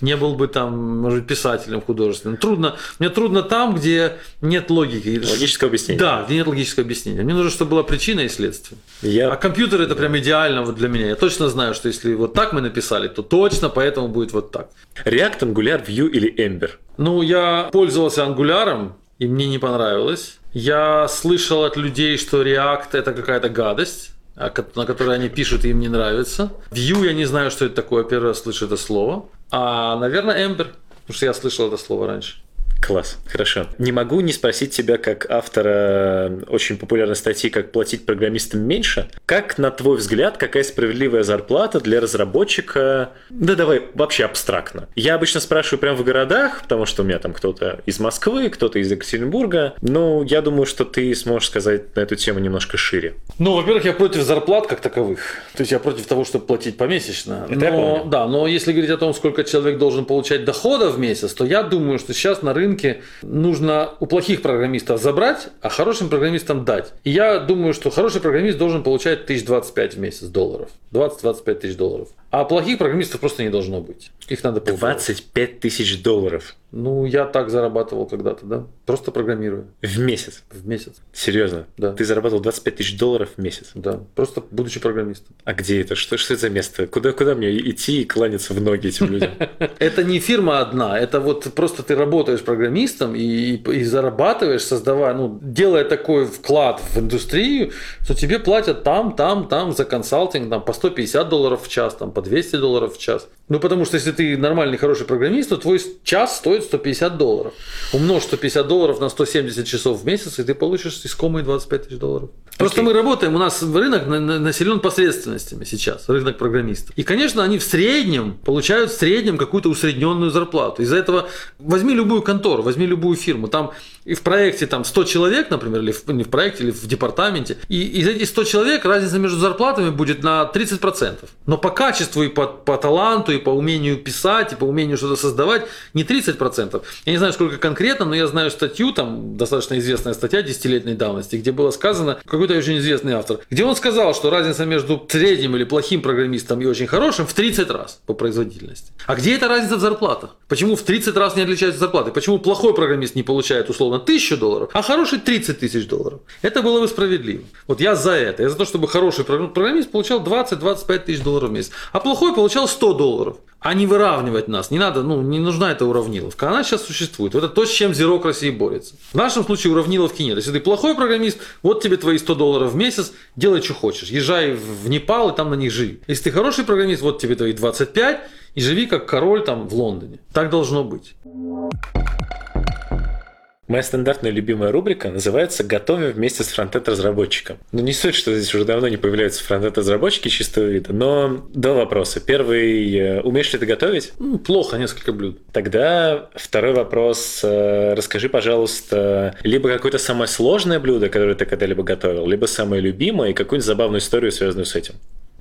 Не был бы там, может быть, писателем художественным. Трудно. Мне трудно там, где нет логики. Логическое объяснение. Да, где нет логического объяснения. Мне нужно, чтобы была причина и следствие. Я А компьютер это прям идеально вот для меня. Я точно знаю, что если вот так мы написали, то точно поэтому будет вот так. React, Angular, Vue или Ember? Ну, я пользовался ангуляром и мне не понравилось. Я слышал от людей, что React это какая-то гадость а на которой они пишут, и им не нравится. Vue я не знаю, что это такое, первый раз слышу это слово. А, наверное, Ember, потому что я слышал это слово раньше. Класс, хорошо. Не могу не спросить тебя, как автора очень популярной статьи «Как платить программистам меньше». Как, на твой взгляд, какая справедливая зарплата для разработчика? Да давай вообще абстрактно. Я обычно спрашиваю прямо в городах, потому что у меня там кто-то из Москвы, кто-то из Екатеринбурга. Но я думаю, что ты сможешь сказать на эту тему немножко шире. Ну, во-первых, я против зарплат как таковых. То есть я против того, чтобы платить помесячно. Это но, да, но если говорить о том, сколько человек должен получать дохода в месяц, то я думаю, что сейчас на рынке рынке нужно у плохих программистов забрать, а хорошим программистам дать. И я думаю, что хороший программист должен получать 1025 в месяц долларов. 20-25 тысяч долларов. А плохих программистов просто не должно быть. Их надо 25 тысяч долларов. Ну, я так зарабатывал когда-то, да. Просто программирую. В месяц? В месяц. Серьезно? Да. Ты зарабатывал 25 тысяч долларов в месяц? Да. Просто будучи программистом. А где это? Что, что это за место? Куда, куда мне идти и кланяться в ноги этим людям? [laughs] Это не фирма одна. Это вот просто ты работаешь программистом и, и зарабатываешь, создавая, ну, делая такой вклад в индустрию, что тебе платят там, там, там за консалтинг, там по 150 долларов в час, там по 200 долларов в час. Ну, потому что если ты нормальный, хороший программист, то твой час стоит 150 долларов. Умножь 150 долларов на 170 часов в месяц, и ты получишь искомые 25 тысяч долларов. Просто okay. мы работаем, у нас рынок населен посредственностями сейчас, рынок программистов. И, конечно, они в среднем получают в среднем какую-то усредненную зарплату. Из-за этого возьми любую контору, возьми любую фирму. Там и в проекте там 100 человек, например, или в, не в проекте, или в департаменте. И из этих 100 человек разница между зарплатами будет на 30%. Но по качеству и по, по таланту, и по умению писать, и по умению что-то создавать не 30%. Я не знаю, сколько конкретно, но я знаю статью, там достаточно известная статья десятилетней давности, где было сказано, какой-то очень известный автор, где он сказал, что разница между средним или плохим программистом и очень хорошим в 30 раз по производительности. А где эта разница в зарплатах? Почему в 30 раз не отличаются зарплаты? Почему плохой программист не получает условно 1000 долларов, а хороший 30 тысяч долларов? Это было бы справедливо. Вот я за это. Я за то, чтобы хороший программист получал 20-25 тысяч долларов в месяц, а плохой получал 100 долларов а не выравнивать нас. Не надо, ну, не нужна эта уравниловка. Она сейчас существует. Это то, с чем Зерок России борется. В нашем случае уравниловки нет. Если ты плохой программист, вот тебе твои 100 долларов в месяц, делай, что хочешь. Езжай в Непал и там на них живи. Если ты хороший программист, вот тебе твои 25, и живи как король там в Лондоне. Так должно быть. Моя стандартная любимая рубрика называется «Готовим вместе с фронтенд-разработчиком». Ну, не суть, что здесь уже давно не появляются фронтенд-разработчики чистого вида, но два вопроса. Первый, э, умеешь ли ты готовить? Ну, плохо, несколько блюд. Тогда второй вопрос. Э, расскажи, пожалуйста, либо какое-то самое сложное блюдо, которое ты когда-либо готовил, либо самое любимое, и какую-нибудь забавную историю, связанную с этим.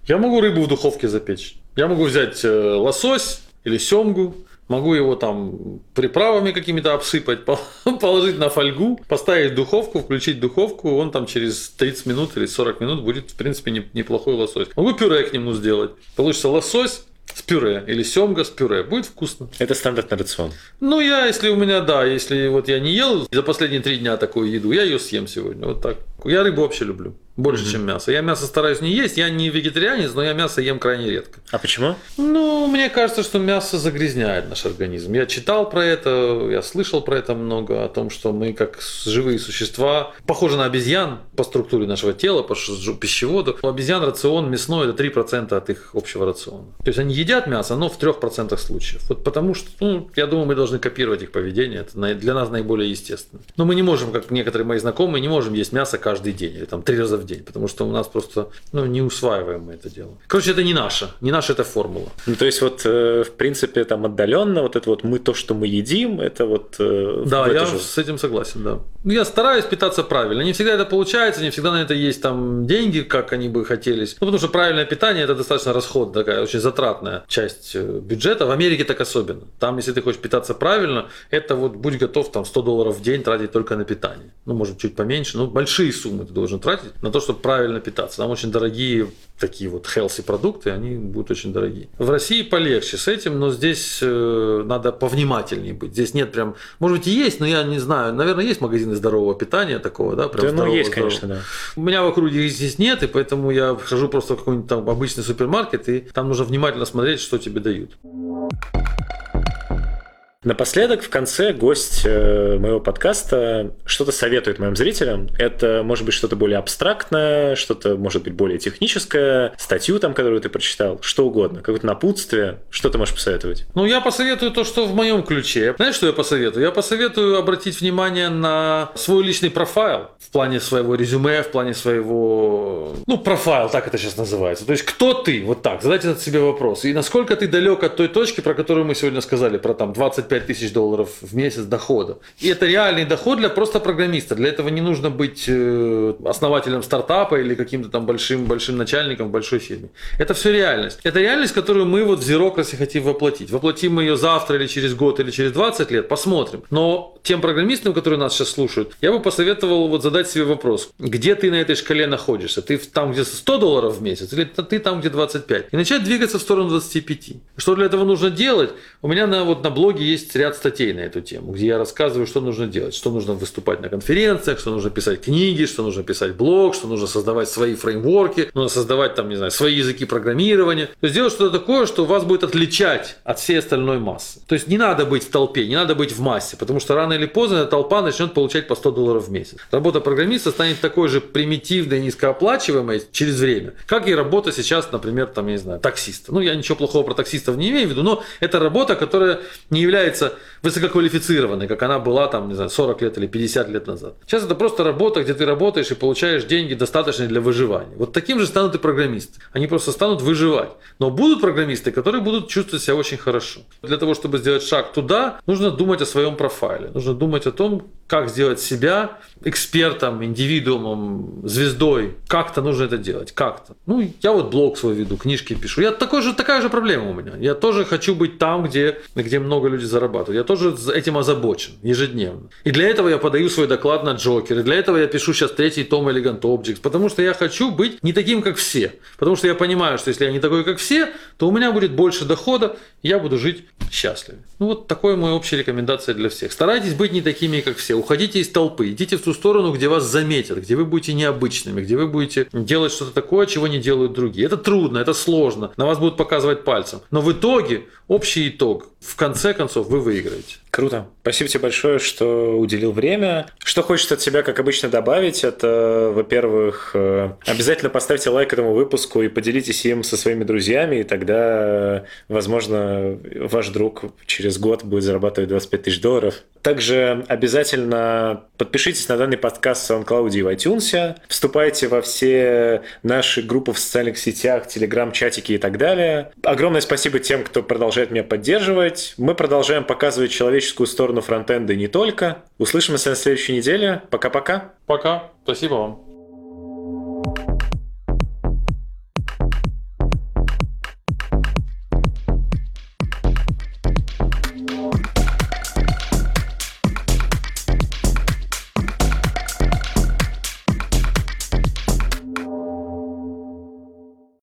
Я могу рыбу в духовке запечь. Я могу взять э, лосось или семгу, Могу его там приправами какими-то обсыпать, [laughs] положить на фольгу, поставить в духовку, включить духовку, он там через 30 минут или 40 минут будет, в принципе, неплохой лосось. Могу пюре к нему сделать. Получится лосось, с пюре или семга с пюре. Будет вкусно. Это стандартный рацион. Ну, я, если у меня, да, если вот я не ел за последние три дня такую еду, я ее съем сегодня. Вот так. Я рыбу вообще люблю. Больше, mm-hmm. чем мясо. Я мясо стараюсь не есть. Я не вегетарианец, но я мясо ем крайне редко. А почему? Ну, мне кажется, что мясо загрязняет наш организм. Я читал про это, я слышал про это много, о том, что мы как живые существа, похожи на обезьян по структуре нашего тела, по пищеводу. У обезьян рацион мясной – это 3% от их общего рациона. То есть они едят мясо, но в 3% случаев. Вот потому что, ну, я думаю, мы должны копировать их поведение. Это для нас наиболее естественно. Но мы не можем, как некоторые мои знакомые, не можем есть мясо каждый день или там три раза в день, потому что у нас просто ну, не усваиваем мы это дело. Короче, это не наша, не наша эта формула. Ну, то есть вот, э, в принципе, там отдаленно вот это вот мы то, что мы едим, это вот... Э, да, я же... с этим согласен, да. Ну, я стараюсь питаться правильно. Не всегда это получается, не всегда на это есть там деньги, как они бы хотелись. Ну, потому что правильное питание это достаточно расход, такая очень затратная часть э, бюджета. В Америке так особенно. Там, если ты хочешь питаться правильно, это вот будь готов там 100 долларов в день тратить только на питание. Ну, может, чуть поменьше, но большие суммы ты должен тратить на то, чтобы правильно питаться. Там очень дорогие такие вот healthy продукты, они будут очень дорогие. В России полегче с этим, но здесь э, надо повнимательнее быть. Здесь нет прям, может быть и есть, но я не знаю, наверное, есть магазины здорового питания такого, да? Прям да, ну есть, здорового. конечно, да. У меня в округе их здесь нет, и поэтому я хожу просто в какой-нибудь там обычный супермаркет, и там нужно внимательно смотреть, что тебе дают. Напоследок, в конце гость э, моего подкаста что-то советует моим зрителям. Это может быть что-то более абстрактное, что-то может быть более техническое, статью там, которую ты прочитал, что угодно, какое-то напутствие. Что ты можешь посоветовать? Ну, я посоветую то, что в моем ключе. Знаешь, что я посоветую? Я посоветую обратить внимание на свой личный профайл в плане своего резюме, в плане своего... Ну, профайл, так это сейчас называется. То есть, кто ты? Вот так. Задайте себе вопрос. И насколько ты далек от той точки, про которую мы сегодня сказали, про там 25 тысяч долларов в месяц дохода. И это реальный доход для просто программиста. Для этого не нужно быть э, основателем стартапа или каким-то там большим, большим начальником в большой фирме. Это все реальность. Это реальность, которую мы вот в Zerocracy хотим воплотить. Воплотим мы ее завтра или через год или через 20 лет, посмотрим. Но тем программистам, которые нас сейчас слушают, я бы посоветовал вот задать себе вопрос, где ты на этой шкале находишься? Ты там, где 100 долларов в месяц или ты там, где 25? И начать двигаться в сторону 25. Что для этого нужно делать? У меня на, вот на блоге есть ряд статей на эту тему, где я рассказываю, что нужно делать, что нужно выступать на конференциях, что нужно писать книги, что нужно писать блог, что нужно создавать свои фреймворки, нужно создавать там, не знаю, свои языки программирования. То есть сделать что-то такое, что вас будет отличать от всей остальной массы. То есть не надо быть в толпе, не надо быть в массе, потому что рано или поздно эта толпа начнет получать по 100 долларов в месяц. Работа программиста станет такой же примитивной, низкооплачиваемой через время, как и работа сейчас, например, там, я не знаю, таксиста. Ну, я ничего плохого про таксистов не имею в виду, но это работа, которая не является высококвалифицированной, как она была там, не знаю, 40 лет или 50 лет назад. Сейчас это просто работа, где ты работаешь и получаешь деньги, достаточные для выживания. Вот таким же станут и программисты. Они просто станут выживать. Но будут программисты, которые будут чувствовать себя очень хорошо. Для того, чтобы сделать шаг туда, нужно думать о своем профайле. Нужно думать о том, как сделать себя экспертом, индивидуумом, звездой. Как-то нужно это делать, как-то. Ну, я вот блог свой веду, книжки пишу. Я такой же, такая же проблема у меня. Я тоже хочу быть там, где, где много людей зарабатывают. Я тоже этим озабочен ежедневно. И для этого я подаю свой доклад на Джокер. И для этого я пишу сейчас третий том Elegant Objects. Потому что я хочу быть не таким, как все. Потому что я понимаю, что если я не такой, как все, то у меня будет больше дохода, и я буду жить счастливее. Ну, вот такой мой общая рекомендация для всех. Старайтесь быть не такими, как все. Уходите из толпы. Идите в ту сторону, где вас заметят, где вы будете необычными, где вы будете делать что-то такое, чего не делают другие. Это трудно, это сложно. На вас будут показывать пальцем. Но в итоге, общий итог, в конце концов, вы выиграете. Круто. Спасибо тебе большое, что уделил время. Что хочется от тебя, как обычно, добавить, это, во-первых, э, обязательно поставьте лайк этому выпуску и поделитесь им со своими друзьями, и тогда, возможно, ваш друг через год будет зарабатывать 25 тысяч долларов. Также обязательно подпишитесь на данный подкаст в SoundCloud и в iTunes, вступайте во все наши группы в социальных сетях, телеграм-чатики и так далее. Огромное спасибо тем, кто продолжает меня поддерживать. Мы продолжаем показывать человеческую сторону фронтенда не только. Услышимся на следующей неделе. Пока-пока. Пока. Спасибо вам.